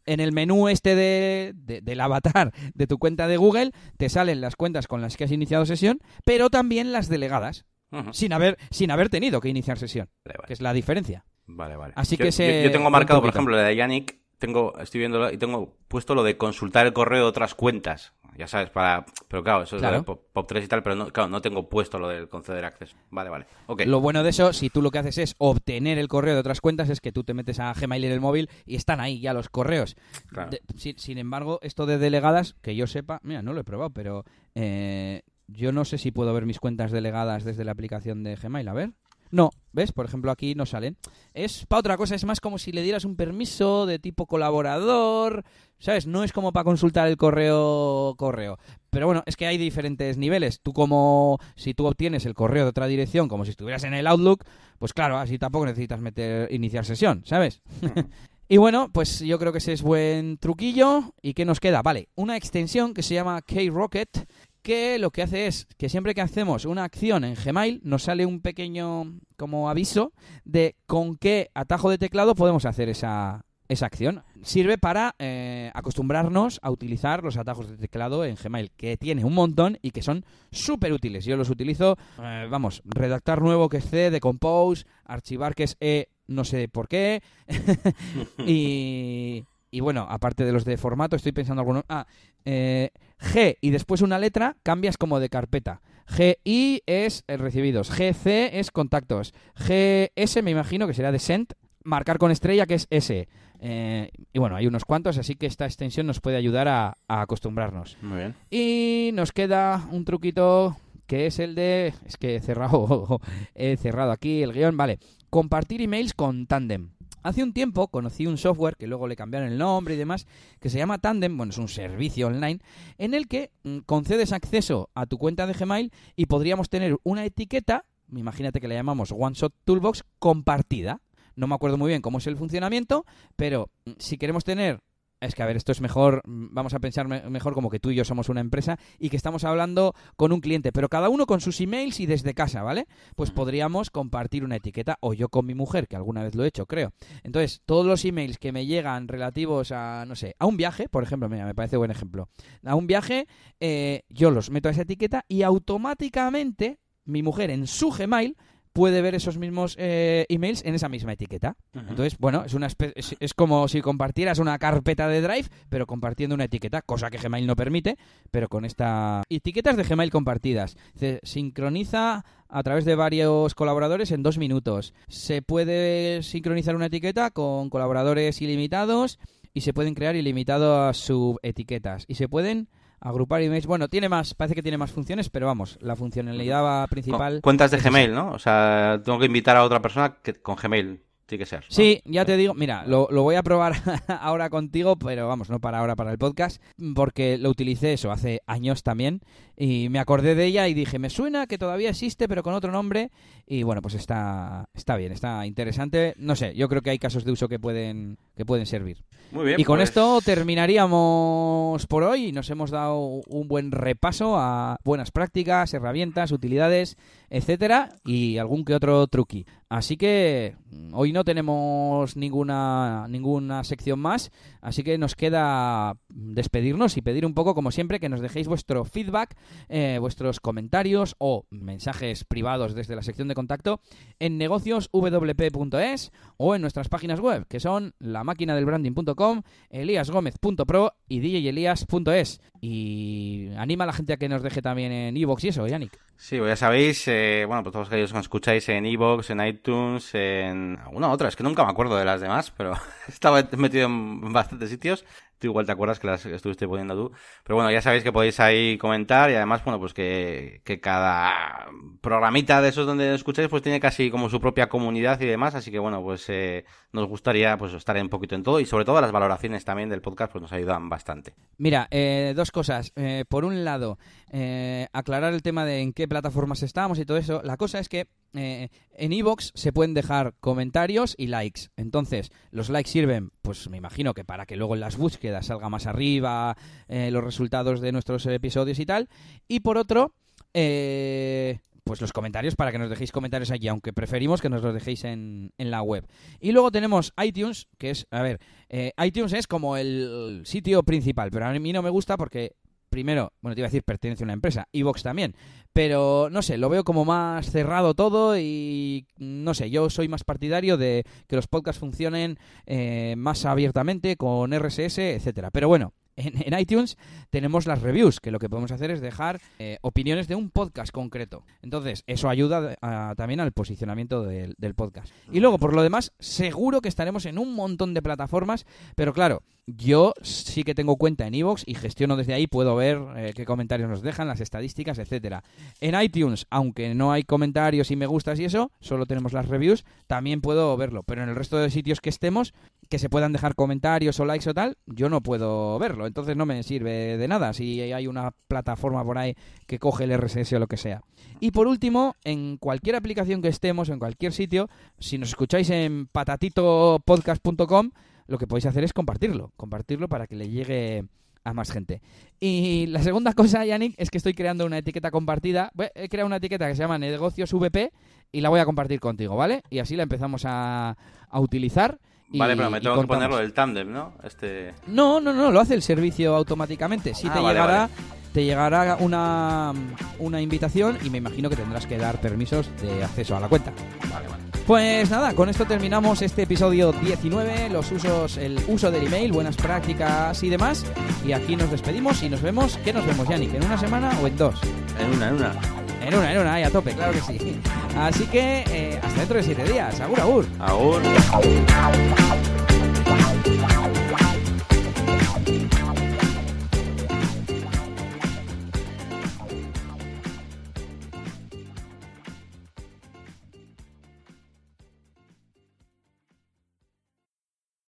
En el menú este de, de- del avatar de tu cuenta de Google te salen las cuentas con las que has iniciado sesión, pero también las delegadas, sin haber, sin haber tenido que iniciar sesión, Vale, vale. que es la diferencia. Vale, vale. Así Yo- que se- yo, yo tengo marcado, por ejemplo, la de Yannick, tengo, estoy viendo y tengo puesto lo de consultar el correo de otras cuentas. Ya sabes, para... Pero claro, eso es Claro. lo de Pop, Pop 3 y tal, pero no, claro, no tengo puesto lo del conceder acceso. Vale, vale. Lo bueno de eso, si tú lo que haces es obtener el correo de otras cuentas, es que tú te metes a Gmail en el móvil y están ahí ya los correos. Claro. De- sin, sin embargo, esto de delegadas, que yo sepa, mira, no lo he probado, pero eh, yo no sé si puedo ver mis cuentas delegadas desde la aplicación de Gmail. A ver. No, ¿ves? Por ejemplo, aquí no salen. Es para otra cosa, es más como si le dieras un permiso de tipo colaborador, ¿sabes? No es como para consultar el correo correo. Pero bueno, es que hay diferentes niveles. Tú como si tú obtienes el correo de otra dirección como si estuvieras en el Outlook, pues claro, así tampoco necesitas meter iniciar sesión, ¿sabes? Y bueno, pues yo creo que ese es buen truquillo. ¿Y qué nos queda? Vale, una extensión que se llama K-Rocket, que lo que hace es que siempre que hacemos una acción en Gmail nos sale un pequeño como aviso de con qué atajo de teclado podemos hacer esa, esa acción. Sirve para eh, acostumbrarnos a utilizar los atajos de teclado en Gmail, que tiene un montón y que son súper útiles. Yo los utilizo, eh, vamos, redactar nuevo que es C, de Compose, archivar que es E, no sé por qué. y, y bueno, aparte de los de formato, estoy pensando algunos. Ah, eh, G y después una letra, cambias como de carpeta. GI es recibidos, GC es contactos, GS me imagino que será de send, marcar con estrella que es S. Eh, y bueno, hay unos cuantos, así que esta extensión nos puede ayudar a, a acostumbrarnos. Muy bien. Y nos queda un truquito que es el de... Es que he cerrado, he cerrado aquí el guion, vale. Compartir emails con Tandem. Hace un tiempo conocí un software que luego le cambiaron el nombre y demás, que se llama Tandem, bueno, es un servicio online, en el que mm, concedes acceso a tu cuenta de Gmail y podríamos tener una etiqueta, imagínate que le llamamos One Shot Toolbox, compartida. No me acuerdo muy bien cómo es el funcionamiento, pero mm, si queremos tener es que, a ver, esto es mejor, vamos a pensar me- mejor como que tú y yo somos una empresa y que estamos hablando con un cliente, pero cada uno con sus emails y desde casa, ¿vale? Pues podríamos compartir una etiqueta, o yo con mi mujer, que alguna vez lo he hecho, creo. Entonces, todos los emails que me llegan relativos a, no sé, a un viaje, por ejemplo, mira, me parece buen ejemplo, a un viaje, eh, yo los meto a esa etiqueta y automáticamente mi mujer en su Gmail puede ver esos mismos eh, emails en esa misma etiqueta. Entonces, bueno, es, una es, es como si compartieras una carpeta de Drive, pero compartiendo una etiqueta, cosa que Gmail no permite, pero con esta... Etiquetas de Gmail compartidas. Se sincroniza a través de varios colaboradores en dos minutos. Se puede sincronizar una etiqueta con colaboradores ilimitados y se pueden crear ilimitadas subetiquetas. Y se pueden agrupar emails. Bueno, tiene más, parece que tiene más funciones, pero vamos, la funcionalidad principal... Cu- Cuentas de. Gmail, ¿no? O sea, tengo que invitar a otra persona que con Gmail tiene que ser. ¿no? Sí, ya te digo, mira, lo, lo voy a probar ahora contigo, pero vamos, no para ahora, para el podcast, porque lo utilicé eso hace años también y me acordé de ella y dije, me suena que todavía existe, pero con otro nombre y bueno, pues está, está bien, está interesante. No sé, yo creo que hay casos de uso que pueden, que pueden servir. Muy bien. Y con pues- esto terminaríamos por hoy. Nos hemos dado un buen repaso a buenas prácticas, herramientas, utilidades, etcétera, y algún que otro truqui. Así que hoy no tenemos ninguna ninguna sección más, así que nos queda despedirnos y pedir un poco, como siempre, que nos dejéis vuestro feedback, eh, vuestros comentarios o mensajes privados desde la sección de contacto en negocioswp.es o en nuestras páginas web, que son la máquina del branding.com, eliasgomez.pro y djelias.es. Y anima a la gente a que nos deje también en iVoox y eso, Yannick. Sí, pues ya sabéis, eh, bueno, pues todos aquellos que nos escucháis en Evox, en iTunes, en alguna otra, es que nunca me acuerdo de las demás, pero estaba metido en bastantes sitios. Tú igual te acuerdas que las estuviste poniendo tú. Pero bueno, ya sabéis que podéis ahí comentar y además, bueno, pues que, cada programita de esos donde escucháis pues tiene casi como su propia comunidad y demás, así que bueno, pues eh, nos gustaría pues estar un poquito en todo y sobre todo las valoraciones también del podcast pues nos ayudan bastante. Mira, eh, dos cosas. Eh, por un lado, eh, aclarar el tema de en qué plataformas estamos y todo eso. La cosa es que eh, en iVoox se pueden dejar comentarios y likes. Entonces, los likes sirven, pues me imagino que para que luego en las búsquedas salga más arriba eh, los resultados de nuestros episodios y tal. Y por otro, eh, pues los comentarios para que nos dejéis comentarios allí, aunque preferimos que nos los dejéis en, en la web. Y luego tenemos iTunes, que es, a ver, eh, iTunes es como el sitio principal, pero a mí no me gusta porque primero, bueno, te iba a decir, pertenece a una empresa, Evox también, pero no sé, lo veo como más cerrado todo y no sé, yo soy más partidario de que los podcasts funcionen eh, más abiertamente con RSS, etcétera. Pero bueno, en, iTunes tenemos las reviews, que lo que podemos hacer es dejar eh, opiniones de un podcast concreto. Entonces, eso ayuda también al posicionamiento del, podcast. Y luego, por lo demás, seguro que estaremos en un montón de plataformas, pero claro, yo sí que tengo cuenta en iVoox y gestiono desde ahí, puedo ver eh, qué comentarios nos dejan, las estadísticas, etcétera. En iTunes, aunque no hay comentarios y me gustas y eso, solo tenemos las reviews, también puedo verlo. Pero en el resto de sitios que estemos, que se puedan dejar comentarios o likes o tal, yo no puedo verlo. Entonces no me sirve de nada si hay una plataforma por ahí que coge el RSS o lo que sea. Y por último, en cualquier aplicación que estemos, en cualquier sitio, si nos escucháis en patatitopodcast.com, lo que podéis hacer es compartirlo, compartirlo para que le llegue a más gente. Y la segunda cosa, Yannick, es que estoy creando una etiqueta compartida. He creado una etiqueta que se llama Negocios VP y la voy a compartir contigo, ¿vale? Y así la empezamos a, utilizar. Vale, pero me tengo que ponerlo del tándem, ¿no? Este... No, no, no, lo hace el servicio automáticamente. Si ah, te llegará te llegará una, una invitación y me imagino que tendrás que dar permisos de acceso a la cuenta. Vale, vale. Pues nada, con esto terminamos este episodio 19, los usos, el uso del email, buenas prácticas y demás. Y aquí nos despedimos y nos vemos. ¿Qué nos vemos, Yannick? ¿En una semana o en dos? En una, en una. En una, en una, ahí a tope, claro que sí. Así que eh, hasta dentro de siete días. Agur, agur. Agur.